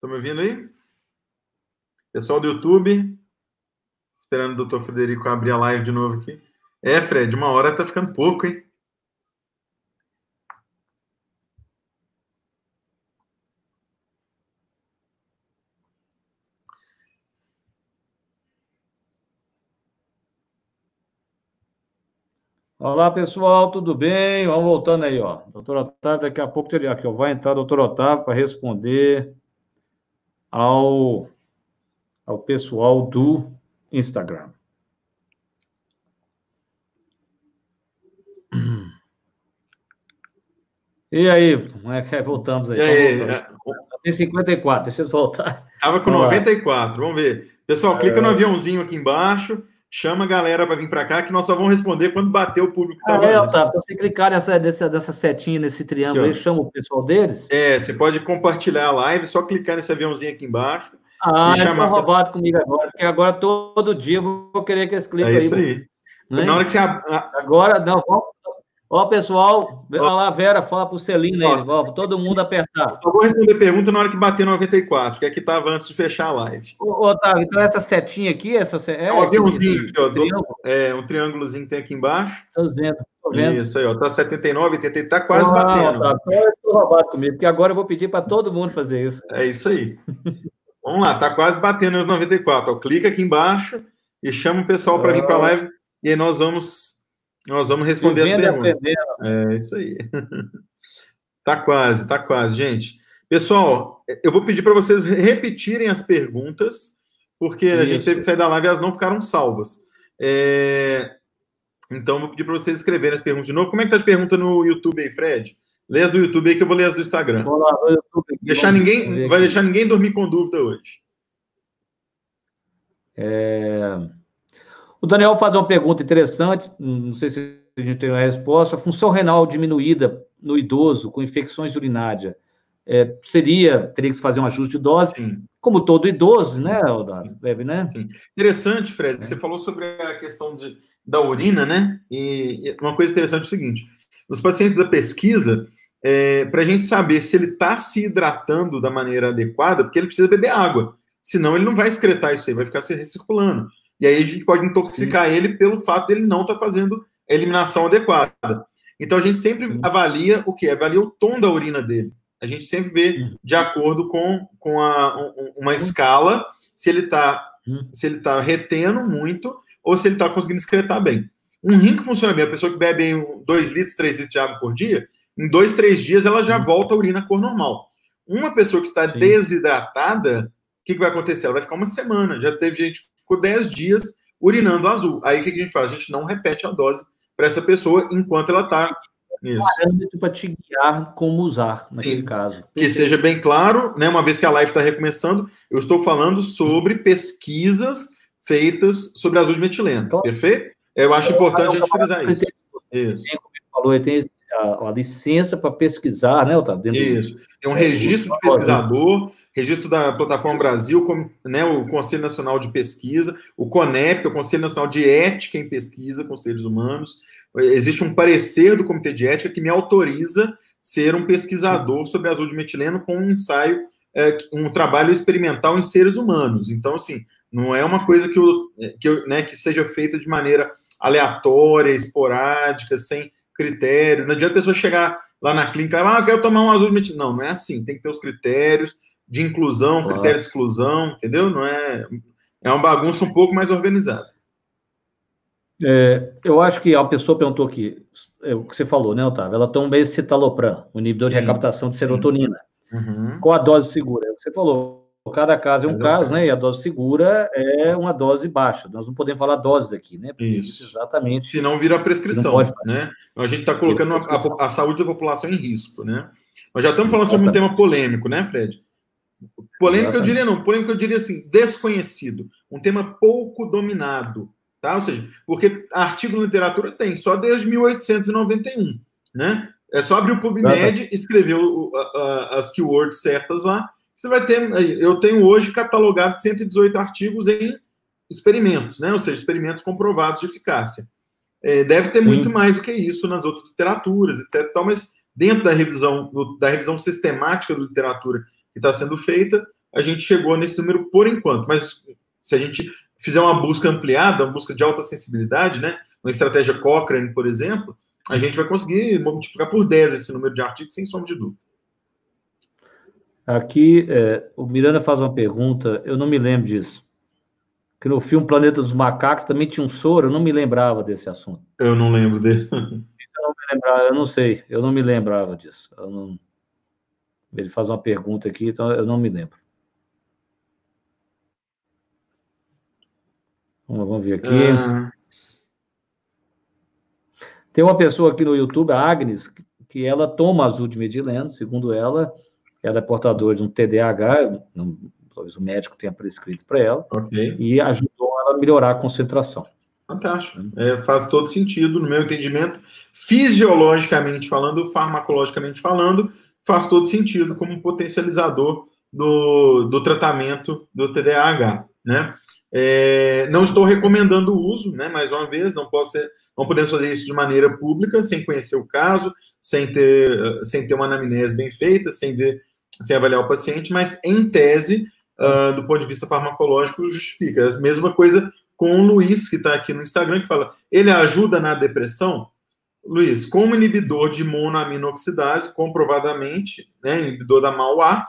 Speaker 2: Estão me ouvindo aí? Pessoal do YouTube, esperando o doutor Frederico abrir a live de novo aqui. É, Fred, uma hora tá ficando pouco, hein?
Speaker 1: Olá, pessoal, tudo bem? Vamos voltando aí, ó. Doutor Otávio, daqui a pouco aqui, ó. Vai entrar o doutor Otávio para responder ao, ao pessoal do Instagram. E aí, como é que é? Voltamos aí.
Speaker 2: E aí? É,
Speaker 1: Tem 54, deixa eu voltar.
Speaker 2: Tava com 94, vamos ver. Pessoal, clica no é. aviãozinho aqui embaixo chama a galera para vir para cá, que nós só vamos responder quando bater o público.
Speaker 1: Ah, é, tá. Então, você clicar nessa, dessa, dessa setinha, nesse triângulo aqui, aí, chama o pessoal deles?
Speaker 2: É, você pode compartilhar a live, só clicar nesse aviãozinho aqui embaixo.
Speaker 1: Ah, e chamar... roubado comigo agora, porque agora todo dia eu vou querer que eles cliquem
Speaker 2: é isso aí. aí. Na hora que você...
Speaker 1: Agora, não, vamos Ó, pessoal, olha lá, Vera, fala pro Celina aí, ó, todo mundo apertar.
Speaker 2: Só vou responder pergunta na hora que bater 94, que é que estava antes de fechar a live.
Speaker 1: Ô, Otávio, então essa setinha aqui, essa é,
Speaker 2: é um aviãozinho aqui, ó, do, é um triângulozinho que tem aqui embaixo.
Speaker 1: Tô vendo, tô vendo.
Speaker 2: Isso aí, ó, tá 79, 80, tá quase ah, batendo. Otávio,
Speaker 1: então eu tô roubado comigo, porque agora eu vou pedir para todo mundo fazer isso.
Speaker 2: É isso aí. Vamos lá, tá quase batendo os 94, ó, clica aqui embaixo e chama o pessoal para vir para a ah. live e aí nós vamos nós vamos responder as perguntas. É isso aí. tá quase, tá quase, gente. Pessoal, eu vou pedir para vocês repetirem as perguntas, porque isso. a gente teve que sair da live e elas não ficaram salvas. É... Então, vou pedir para vocês escreverem as perguntas de novo. Como é que tá as perguntas no YouTube aí, Fred? Lê as do YouTube aí que eu vou ler as do Instagram. Vou lá, YouTube. Deixar ninguém, vai deixar ninguém dormir com dúvida hoje.
Speaker 1: É... O Daniel faz uma pergunta interessante, não sei se a gente tem uma resposta. A função renal diminuída no idoso com infecções urinárias é, seria, teria que fazer um ajuste de dose, Sim. como todo idoso, né, Deve, né?
Speaker 2: Sim. Interessante, Fred, é. você falou sobre a questão de, da urina, né? E uma coisa interessante é o seguinte: os pacientes da pesquisa, é, para a gente saber se ele está se hidratando da maneira adequada, porque ele precisa beber água, senão ele não vai excretar isso aí, vai ficar se recirculando. E aí a gente pode intoxicar Sim. ele pelo fato dele não estar tá fazendo a eliminação adequada. Então a gente sempre Sim. avalia o que? Avalia o tom da urina dele. A gente sempre vê de acordo com, com a, uma escala se ele está se ele tá retendo muito ou se ele está conseguindo excretar bem. Um rim que funciona bem, a pessoa que bebe 2 litros, 3 litros de água por dia, em dois, três dias ela já volta a urina à cor normal. Uma pessoa que está Sim. desidratada, o que, que, vai acontecer? Ela vai ficar uma semana. Já teve gente ficou 10 dias urinando azul. Aí o que a gente faz? A gente não repete a dose para essa pessoa enquanto ela está.
Speaker 1: Parâmetro para te guiar como usar, naquele Sim. caso.
Speaker 2: Que seja bem claro, né? Uma vez que a live está recomeçando, eu estou falando sobre pesquisas feitas sobre azul de metileno. Então, perfeito? Eu acho importante a gente frisar isso.
Speaker 1: Isso. Falou, tem a, a licença para pesquisar, né, Otávio?
Speaker 2: Isso. Tem um registro de pesquisador, registro da Plataforma Brasil, né, o Conselho Nacional de Pesquisa, o CONEP, é o Conselho Nacional de Ética em Pesquisa com Seres Humanos. Existe um parecer do Comitê de Ética que me autoriza ser um pesquisador sobre azul de metileno com um ensaio, é, um trabalho experimental em seres humanos. Então, assim, não é uma coisa que, eu, que, eu, né, que seja feita de maneira aleatória, esporádica, sem critério. Não adianta a pessoa chegar lá na clínica e falar, ah, eu quero tomar um azul de metileno. Não, não é assim. Tem que ter os critérios, de inclusão, claro. critério de exclusão, entendeu? Não é. É uma bagunça um pouco mais organizada.
Speaker 1: É, eu acho que a pessoa perguntou aqui, é o que você falou, né, Otávio? Ela toma esse citalopram, o inibidor Sim. de recaptação de serotonina. Uhum. Qual a dose segura? É você falou, cada caso é um Exatamente. caso, né? E a dose segura é uma dose baixa. Nós não podemos falar doses aqui, né?
Speaker 2: Porque isso. exatamente. Se não vira prescrição, né? A gente está colocando a, a, a, saúde da população em risco, né? Nós já estamos falando sobre um tema polêmico, né, Fred? Polêmica eu diria não, polêmica eu diria assim, desconhecido, um tema pouco dominado, tá? Ou seja, porque artigo na literatura tem só desde 1891, né? É só abrir o PubMed, escrever o, a, as keywords certas lá, você vai ter, eu tenho hoje catalogado 118 artigos em experimentos, né? Ou seja, experimentos comprovados de eficácia. É, deve ter Sim. muito mais do que isso nas outras literaturas, etc. Tal, mas dentro da revisão, da revisão sistemática da literatura que está sendo feita, a gente chegou nesse número por enquanto. Mas se a gente fizer uma busca ampliada, uma busca de alta sensibilidade, né, uma estratégia Cochrane, por exemplo, a gente vai conseguir multiplicar por 10 esse número de artigos, sem sombra de dúvida.
Speaker 1: Aqui, é, o Miranda faz uma pergunta, eu não me lembro disso. que no filme Planeta dos Macacos também tinha um soro, eu não me lembrava desse assunto.
Speaker 2: Eu não lembro desse.
Speaker 1: eu não me lembrava, eu não sei, eu não me lembrava disso. Não... Ele faz uma pergunta aqui, então eu não me lembro. Vamos ver aqui. Ah. Tem uma pessoa aqui no YouTube, a Agnes, que ela toma azul de medileno, segundo ela, ela é portadora de um TDAH, não, talvez o médico tenha prescrito para ela, okay. e ajudou ela a melhorar a concentração.
Speaker 2: Fantástico. É, faz todo sentido, no meu entendimento, fisiologicamente falando, farmacologicamente falando, faz todo sentido como potencializador do, do tratamento do TDAH, né? É, não estou recomendando o uso, né? Mais uma vez, não posso ser, não podemos fazer isso de maneira pública, sem conhecer o caso, sem ter, sem ter uma anamnese bem feita, sem ver, sem avaliar o paciente, mas em tese, uh, do ponto de vista farmacológico, justifica. A mesma coisa com o Luiz, que está aqui no Instagram, que fala, ele ajuda na depressão? Luiz, como inibidor de monoaminoxidase, comprovadamente, né, inibidor da MAUA,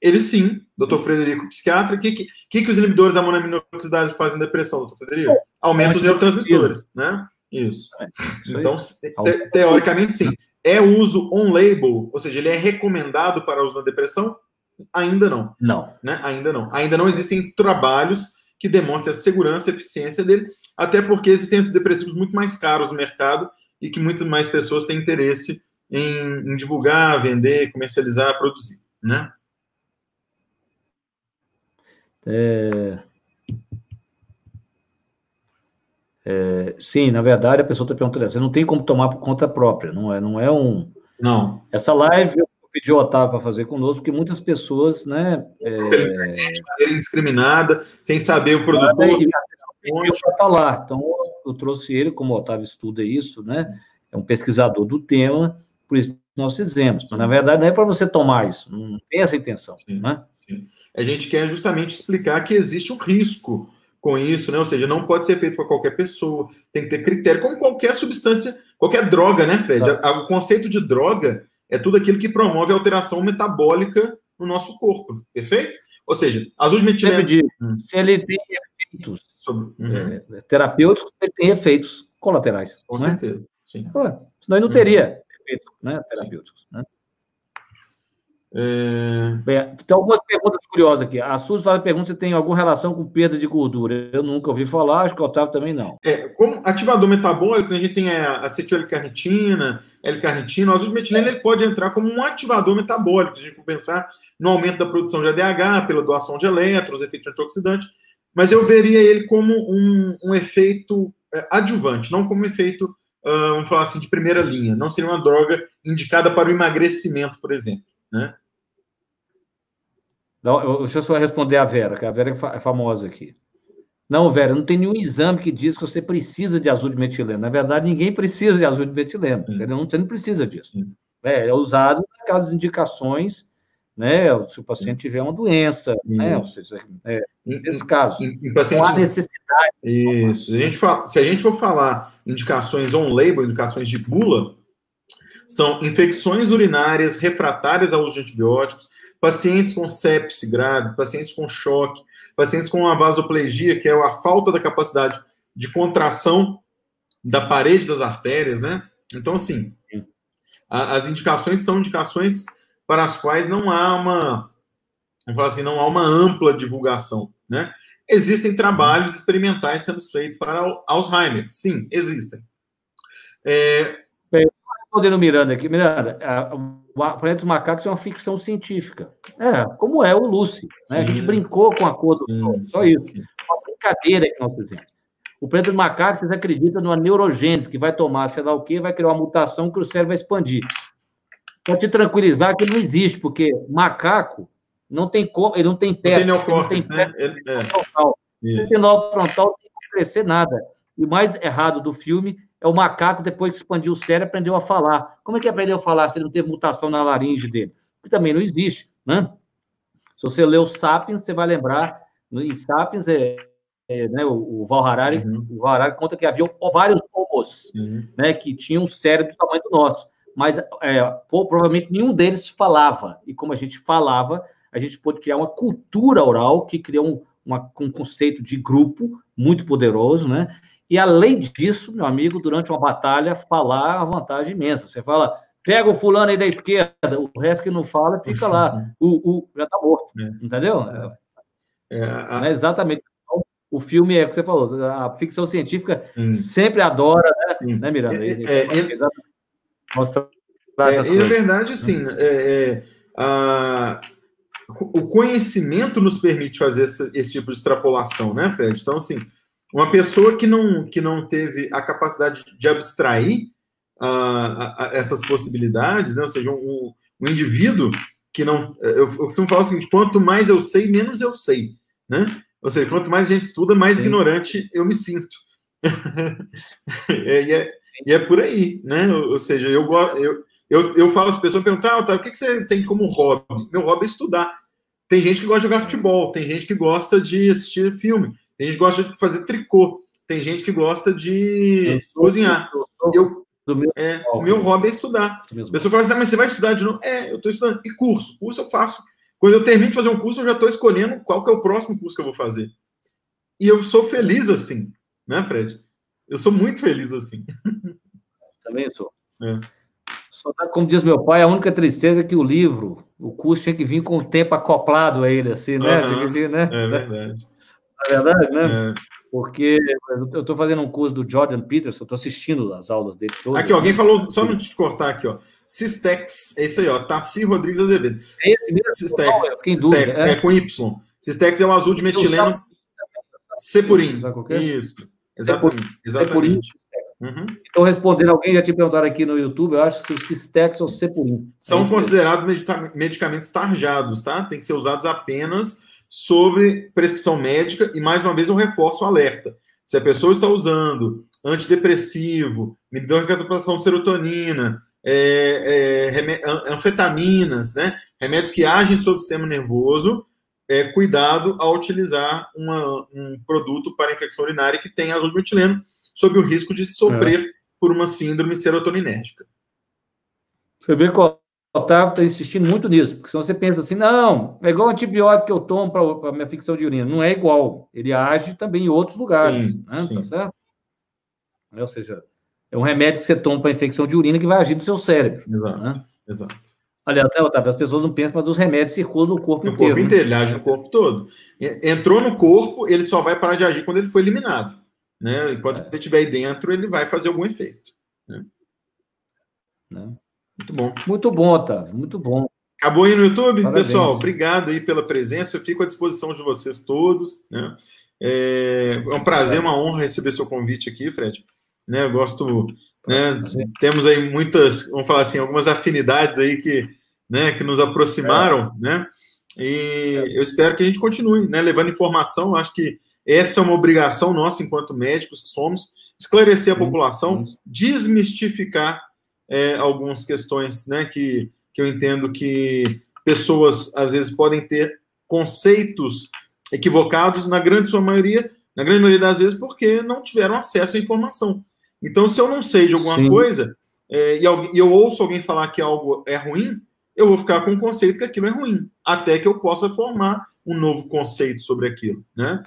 Speaker 2: ele sim, doutor Frederico, psiquiatra, o que, que, que, os inibidores da monoaminoxidase fazem na depressão, doutor Frederico? Aumenta os neurotransmissores, né? Isso. É, então, te, teoricamente, sim. É uso on-label, ou seja, ele é recomendado para uso na depressão? Ainda não.
Speaker 1: Não.
Speaker 2: Né? Ainda não. Ainda não existem trabalhos que demonstrem a segurança e eficiência dele, até porque existem antidepressivos muito mais caros no mercado e que muitas mais pessoas têm interesse em, em divulgar, vender, comercializar, produzir, né?
Speaker 1: É... É, sim, na verdade, a pessoa está perguntando, você não tem como tomar por conta própria, não é, não é um...
Speaker 2: Não.
Speaker 1: Essa live eu pedi o Otávio para fazer conosco, porque muitas pessoas, né... É...
Speaker 2: De maneira indiscriminada, sem saber o produtor...
Speaker 1: Eu para falar, então eu trouxe ele, como o Otávio estuda isso, né? É um pesquisador do tema, por isso nós fizemos. Mas, na verdade, não é para você tomar isso, não tem essa intenção, sim, né?
Speaker 2: Sim. A gente quer justamente explicar que existe um risco com isso, né? Ou seja, não pode ser feito para qualquer pessoa, tem que ter critério, como qualquer substância, qualquer droga, né, Fred? Tá. O conceito de droga é tudo aquilo que promove alteração metabólica no nosso corpo, perfeito? Ou seja, azul de metileno...
Speaker 1: Se ele tem efeitos Sobre... uhum. é, terapêuticos, ele tem efeitos colaterais.
Speaker 2: Com né? certeza, sim.
Speaker 1: senão ele não teria uhum. efeitos né, terapêuticos, né? É... Bem, tem algumas perguntas curiosas aqui. A Suzy faz a pergunta se tem alguma relação com perda de gordura. Eu nunca ouvi falar, acho que o Otávio também não.
Speaker 2: É, como ativador metabólico, a gente tem a acetil-L-carnitina, L-carnitina, o azulmetileno ele pode entrar como um ativador metabólico, se a gente for pensar no aumento da produção de ADH, pela doação de elétrons, efeito antioxidante, mas eu veria ele como um, um efeito é, adjuvante, não como um efeito, uh, vamos falar assim, de primeira linha. Não seria uma droga indicada para o emagrecimento, por exemplo, né?
Speaker 1: Não, deixa eu só responder a Vera, que a Vera é, é famosa aqui. Não, Vera, não tem nenhum exame que diz que você precisa de azul de metileno. Na verdade, ninguém precisa de azul de metileno, entendeu? Você não precisa disso. É, é usado naquelas indicações, né? Se o paciente tiver uma doença, né? Ou seja, é, nesse caso, em, pacientes... não há necessidade.
Speaker 2: Isso. Se a, gente for, se a gente for falar indicações on-label, indicações de bula, são infecções urinárias refratárias ao uso de antibióticos, pacientes com sepse grave, pacientes com choque, pacientes com uma vasoplegia, que é a falta da capacidade de contração da parede das artérias, né? Então, assim, a, as indicações são indicações para as quais não há uma, vamos falar assim, não há uma ampla divulgação, né? Existem trabalhos experimentais sendo feitos para Alzheimer, sim, existem.
Speaker 1: É... Respondendo Miranda aqui, Miranda, o Planeta dos Macacos é uma ficção científica. É, como é o Lucy. Né? A gente brincou com a cor do sol, só isso. Sim. Uma brincadeira que nós fizemos. O Planeta dos Macacos, vocês acreditam numa neurogênese, que vai tomar sei lá o quê, vai criar uma mutação que o cérebro vai expandir. Para te tranquilizar que não existe, porque macaco não tem como, ele não tem teste, não tem, não tem né? ele, é. frontal. Não tem frontal, não tem que crescer nada. E o mais errado do filme é o macaco, depois que expandiu o cérebro, aprendeu a falar. Como é que aprendeu a falar se ele não teve mutação na laringe dele? Que também não existe, né? Se você ler o Sapiens, você vai lembrar, em Sapiens, é, é né, o, o Val Harari, uhum. o Val Harari conta que havia vários homos, uhum. né, que tinham um cérebro do tamanho do nosso, mas é, provavelmente nenhum deles falava, e como a gente falava, a gente pôde criar uma cultura oral que criou um, uma, um conceito de grupo muito poderoso, né? E além disso, meu amigo, durante uma batalha, falar a vantagem imensa. Você fala, pega o fulano aí da esquerda, o resto que não fala fica lá, o, o já está morto, é. entendeu? É, a... é, exatamente. O filme é o que você falou, a ficção científica Sim. sempre adora, né, né Miranda? É, é, é,
Speaker 2: mostra é, e, na verdade, assim, é, a, o conhecimento nos permite fazer esse, esse, tipo de extrapolação, né, Fred? Então, assim, uma pessoa que não, que não teve a capacidade de abstrair uh, essas possibilidades, né? ou seja, um, um indivíduo que não. Eu, eu costumo falar o seguinte: quanto mais eu sei, menos eu sei. Né? Ou seja, quanto mais a gente estuda, mais Sim. ignorante eu me sinto. É, e, é, e, é, por aí, né? Ou seja, eu, eu, eu, eu falo às pessoas, perguntam, ah, tá, o que, que você tem como hobby? Meu hobby é estudar. Tem gente que gosta de jogar futebol, tem gente que gosta de assistir filme, tem gente que gosta de fazer tricô, tem gente que gosta de cozinhar. Eu, meu, é, meu hobby é estudar. A pessoa fala assim, ah, mas você vai estudar de novo? É, eu estou estudando. E curso? Curso eu faço. Quando eu termino de fazer um curso, eu já estou escolhendo qual que é o próximo curso que eu vou fazer. E eu sou feliz assim, né, Fred? Eu sou muito feliz assim.
Speaker 1: Também sou. É. Só tá, como diz meu pai, a única tristeza é que o livro, o curso tinha que vir com o tempo acoplado a ele, assim, né? Uhum. Vir, né? É verdade. É verdade, né? É. Porque eu estou fazendo um curso do Jordan Peterson, estou assistindo as aulas dele todas.
Speaker 2: Aqui, alguém falou, só não te cortar aqui, ó. Cistex, é isso aí, ó. Tassi Rodrigues Azevedo.
Speaker 1: É esse mesmo? Cistex,
Speaker 2: é, quem dúvida, Cistex, é. é. com Y. Cistex é o azul de metileno. Cepurim. Isso. Exatamente. Exatamente.
Speaker 1: Uhum. Então, respondendo, alguém já te perguntaram aqui no YouTube, eu acho que o Cistex ou o Cepurim.
Speaker 2: São é considerados medicamentos tarjados, tá? Tem que ser usados apenas sobre prescrição médica, e mais uma vez eu reforço o alerta. Se a pessoa está usando antidepressivo, medicamentação de serotonina, é, é, anfetaminas, né, remédios que agem sobre o sistema nervoso, é, cuidado ao utilizar uma, um produto para infecção urinária que tem azul metileno, sob o risco de sofrer é. por uma síndrome serotoninérgica.
Speaker 1: Você vê qual Otávio está insistindo muito nisso, porque senão você pensa assim, não, é igual o antibiótico que eu tomo para a minha ficção de urina. Não é igual. Ele age também em outros lugares, sim, né? Sim. Tá certo? É, ou seja, é um remédio que você toma para infecção de urina que vai agir no seu cérebro. Exato, né? exato. Aliás, né, Otávio, as pessoas não pensam, mas os remédios circulam no corpo
Speaker 2: no
Speaker 1: inteiro.
Speaker 2: No corpo inteiro, ele age no corpo todo. Entrou no corpo, ele só vai parar de agir quando ele for eliminado. Né? Enquanto é. ele estiver aí dentro, ele vai fazer algum efeito. Né?
Speaker 1: Não. Muito bom. Muito bom, Otávio. Muito bom.
Speaker 2: Acabou aí no YouTube? Parabéns. Pessoal, obrigado aí pela presença. Eu fico à disposição de vocês todos. Né? É, é um prazer, uma honra receber seu convite aqui, Fred. Né, eu gosto. Né, temos aí muitas, vamos falar assim, algumas afinidades aí que, né, que nos aproximaram, é. né? E eu espero que a gente continue, né, levando informação. Acho que essa é uma obrigação nossa, enquanto médicos que somos, esclarecer a população, desmistificar é, algumas questões né, que, que eu entendo que pessoas às vezes podem ter conceitos equivocados, na grande sua maioria, na grande maioria das vezes, porque não tiveram acesso à informação. Então, se eu não sei de alguma Sim. coisa é, e, eu, ouço alguém falar que algo é ruim, eu vou ficar com o conceito que aquilo é ruim, até que eu possa formar um novo conceito sobre aquilo, né?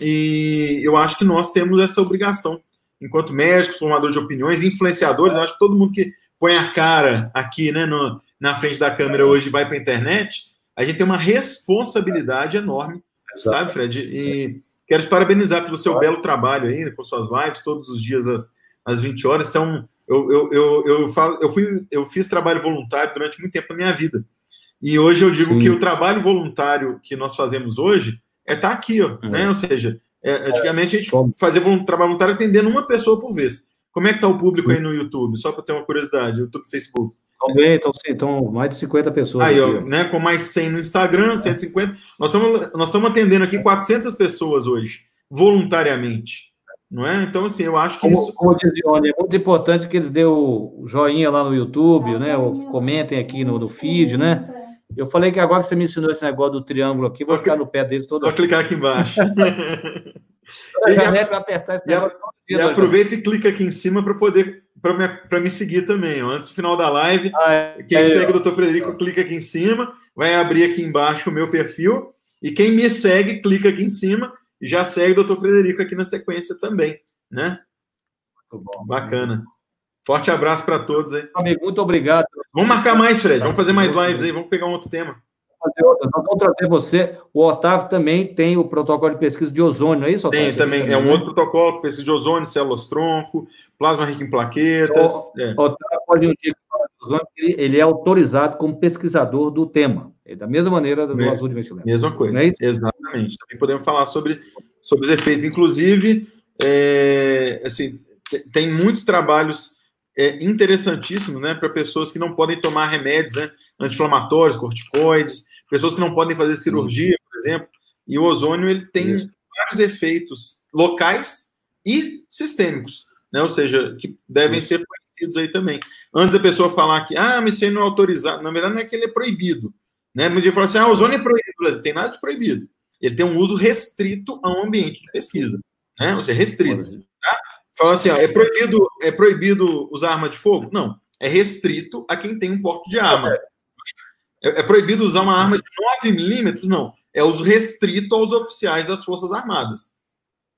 Speaker 2: E eu acho que nós temos essa obrigação, enquanto médicos, formadores de opiniões, influenciadores, eu acho que todo mundo que põe a cara aqui, né, no, na frente da câmera hoje vai para a internet, a gente tem uma responsabilidade enorme, Exato. sabe, Fred? E quero te parabenizar pelo seu belo trabalho aí, né, com suas lives todos os dias às, às 20 horas. São, eu, eu, eu, eu, falo, eu, fui, eu fiz trabalho voluntário durante muito tempo na minha vida. E hoje eu digo Sim. que o trabalho voluntário que nós fazemos hoje é estar tá aqui, ó, é. né? Ou seja, é, antigamente a gente fazia trabalho voluntário atendendo uma pessoa por vez. Como é que está o público Sim. aí no YouTube? Só para ter uma curiosidade, YouTube, Facebook.
Speaker 1: Estão bem, estão, estão mais de 50 pessoas.
Speaker 2: Aí, ó, né, com mais 100 no Instagram, 150. Nós estamos, nós estamos atendendo aqui 400 pessoas hoje, voluntariamente. Não é? Então, assim, eu acho que
Speaker 1: como,
Speaker 2: isso.
Speaker 1: Como diz Ione, é muito importante que eles dêem o joinha lá no YouTube, né? Ou comentem aqui no, no feed, né? Eu falei que agora que você me ensinou esse negócio do triângulo aqui, vou ficar no pé deles todo.
Speaker 2: Só clicar aqui embaixo. e, a, apertar esse. E aproveita e clica aqui em cima para poder para me, me seguir também. Antes do final da live, ah, é, quem é, segue o Dr. Frederico, clica aqui em cima, vai abrir aqui embaixo o meu perfil E quem me segue, clica aqui em cima e já segue o Dr. Frederico aqui na sequência também, né? Muito bom. Bacana. Forte abraço para todos aí.
Speaker 1: Amigo, muito obrigado.
Speaker 2: Vamos marcar mais, Fred. Vamos fazer mais lives aí. Vamos pegar um outro tema.
Speaker 1: Nós vamos trazer você. O Otávio também tem o protocolo de pesquisa de ozônio, não é isso,
Speaker 2: Otávio? Tem também. É um outro protocolo, pesquisa de ozônio, células tronco, plasma rico em plaquetas. O,
Speaker 1: é. Otávio pode um dia ele, ele é autorizado como pesquisador do tema. É da mesma maneira do azul de
Speaker 2: metileno. Mesma coisa. É Exatamente. Também podemos falar sobre, sobre os efeitos. Inclusive, é, assim, tem muitos trabalhos é, interessantíssimos né, para pessoas que não podem tomar remédios né, anti-inflamatórios, corticoides, pessoas que não podem fazer cirurgia, por exemplo. E o ozônio ele tem Isso. vários efeitos locais e sistêmicos, né? ou seja, que devem Isso. ser conhecidos aí também. Antes da pessoa falar que, ah, mas isso aí não é autorizado, na verdade não é que ele é proibido. Né? Mas ele fala assim, ah, o ozônio é proibido, não tem nada de proibido. Ele tem um uso restrito a um ambiente de pesquisa, né? ou seja, restrito. Fala assim, ó, é proibido, é proibido usar arma de fogo? Não, é restrito a quem tem um porte de arma. É, é proibido usar uma arma de 9 milímetros? Não, é uso restrito aos oficiais das Forças Armadas.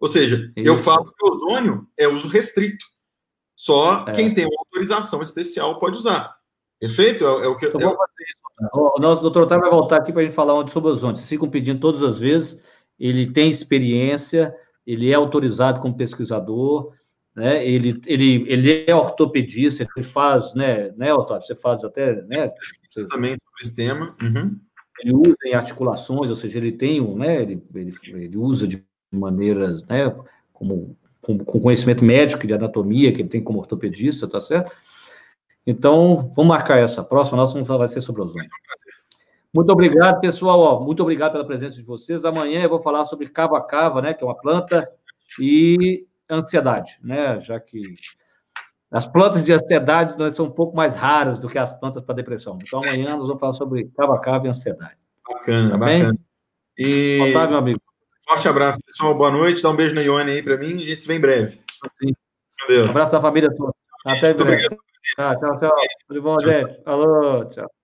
Speaker 2: Ou seja, eu falo que o ozônio é uso restrito. Só é. quem tem uma autorização especial pode usar. Perfeito? É, é o que eu. eu vou fazer
Speaker 1: isso. O nosso doutor Otávio vai voltar aqui para a gente falar sobre ozônio. Vocês ficam pedindo todas as vezes. Ele tem experiência, ele é autorizado como pesquisador, né? Ele, ele, ele é ortopedista, ele faz, né, né, Otávio? Você faz até, né?
Speaker 2: Você... Também sobre esse tema.
Speaker 1: Uhum. Ele usa em articulações, ou seja, ele tem um, né? Ele, ele, ele usa de maneiras, né? Como com, com conhecimento médico de anatomia, que ele tem como ortopedista, tá certo? Então, vamos marcar essa. A próxima nossa vai ser sobre ozônio. Muito obrigado, pessoal. Ó, muito obrigado pela presença de vocês. Amanhã eu vou falar sobre cava-cava, né? Que é uma planta, e ansiedade, né? Já que as plantas de ansiedade né, são um pouco mais raras do que as plantas para depressão. Então, amanhã nós vamos falar sobre cava-cava e ansiedade.
Speaker 2: Bacana, tá bacana. E... Otávio, meu amigo. Forte abraço, pessoal. Boa noite. Dá um beijo na Ione aí para mim. A gente se vê em breve.
Speaker 1: Sim. Meu Deus. Um abraço à família toda. Até breve. Ah, tchau, tchau. Tudo bom, tchau. gente? Alô, tchau.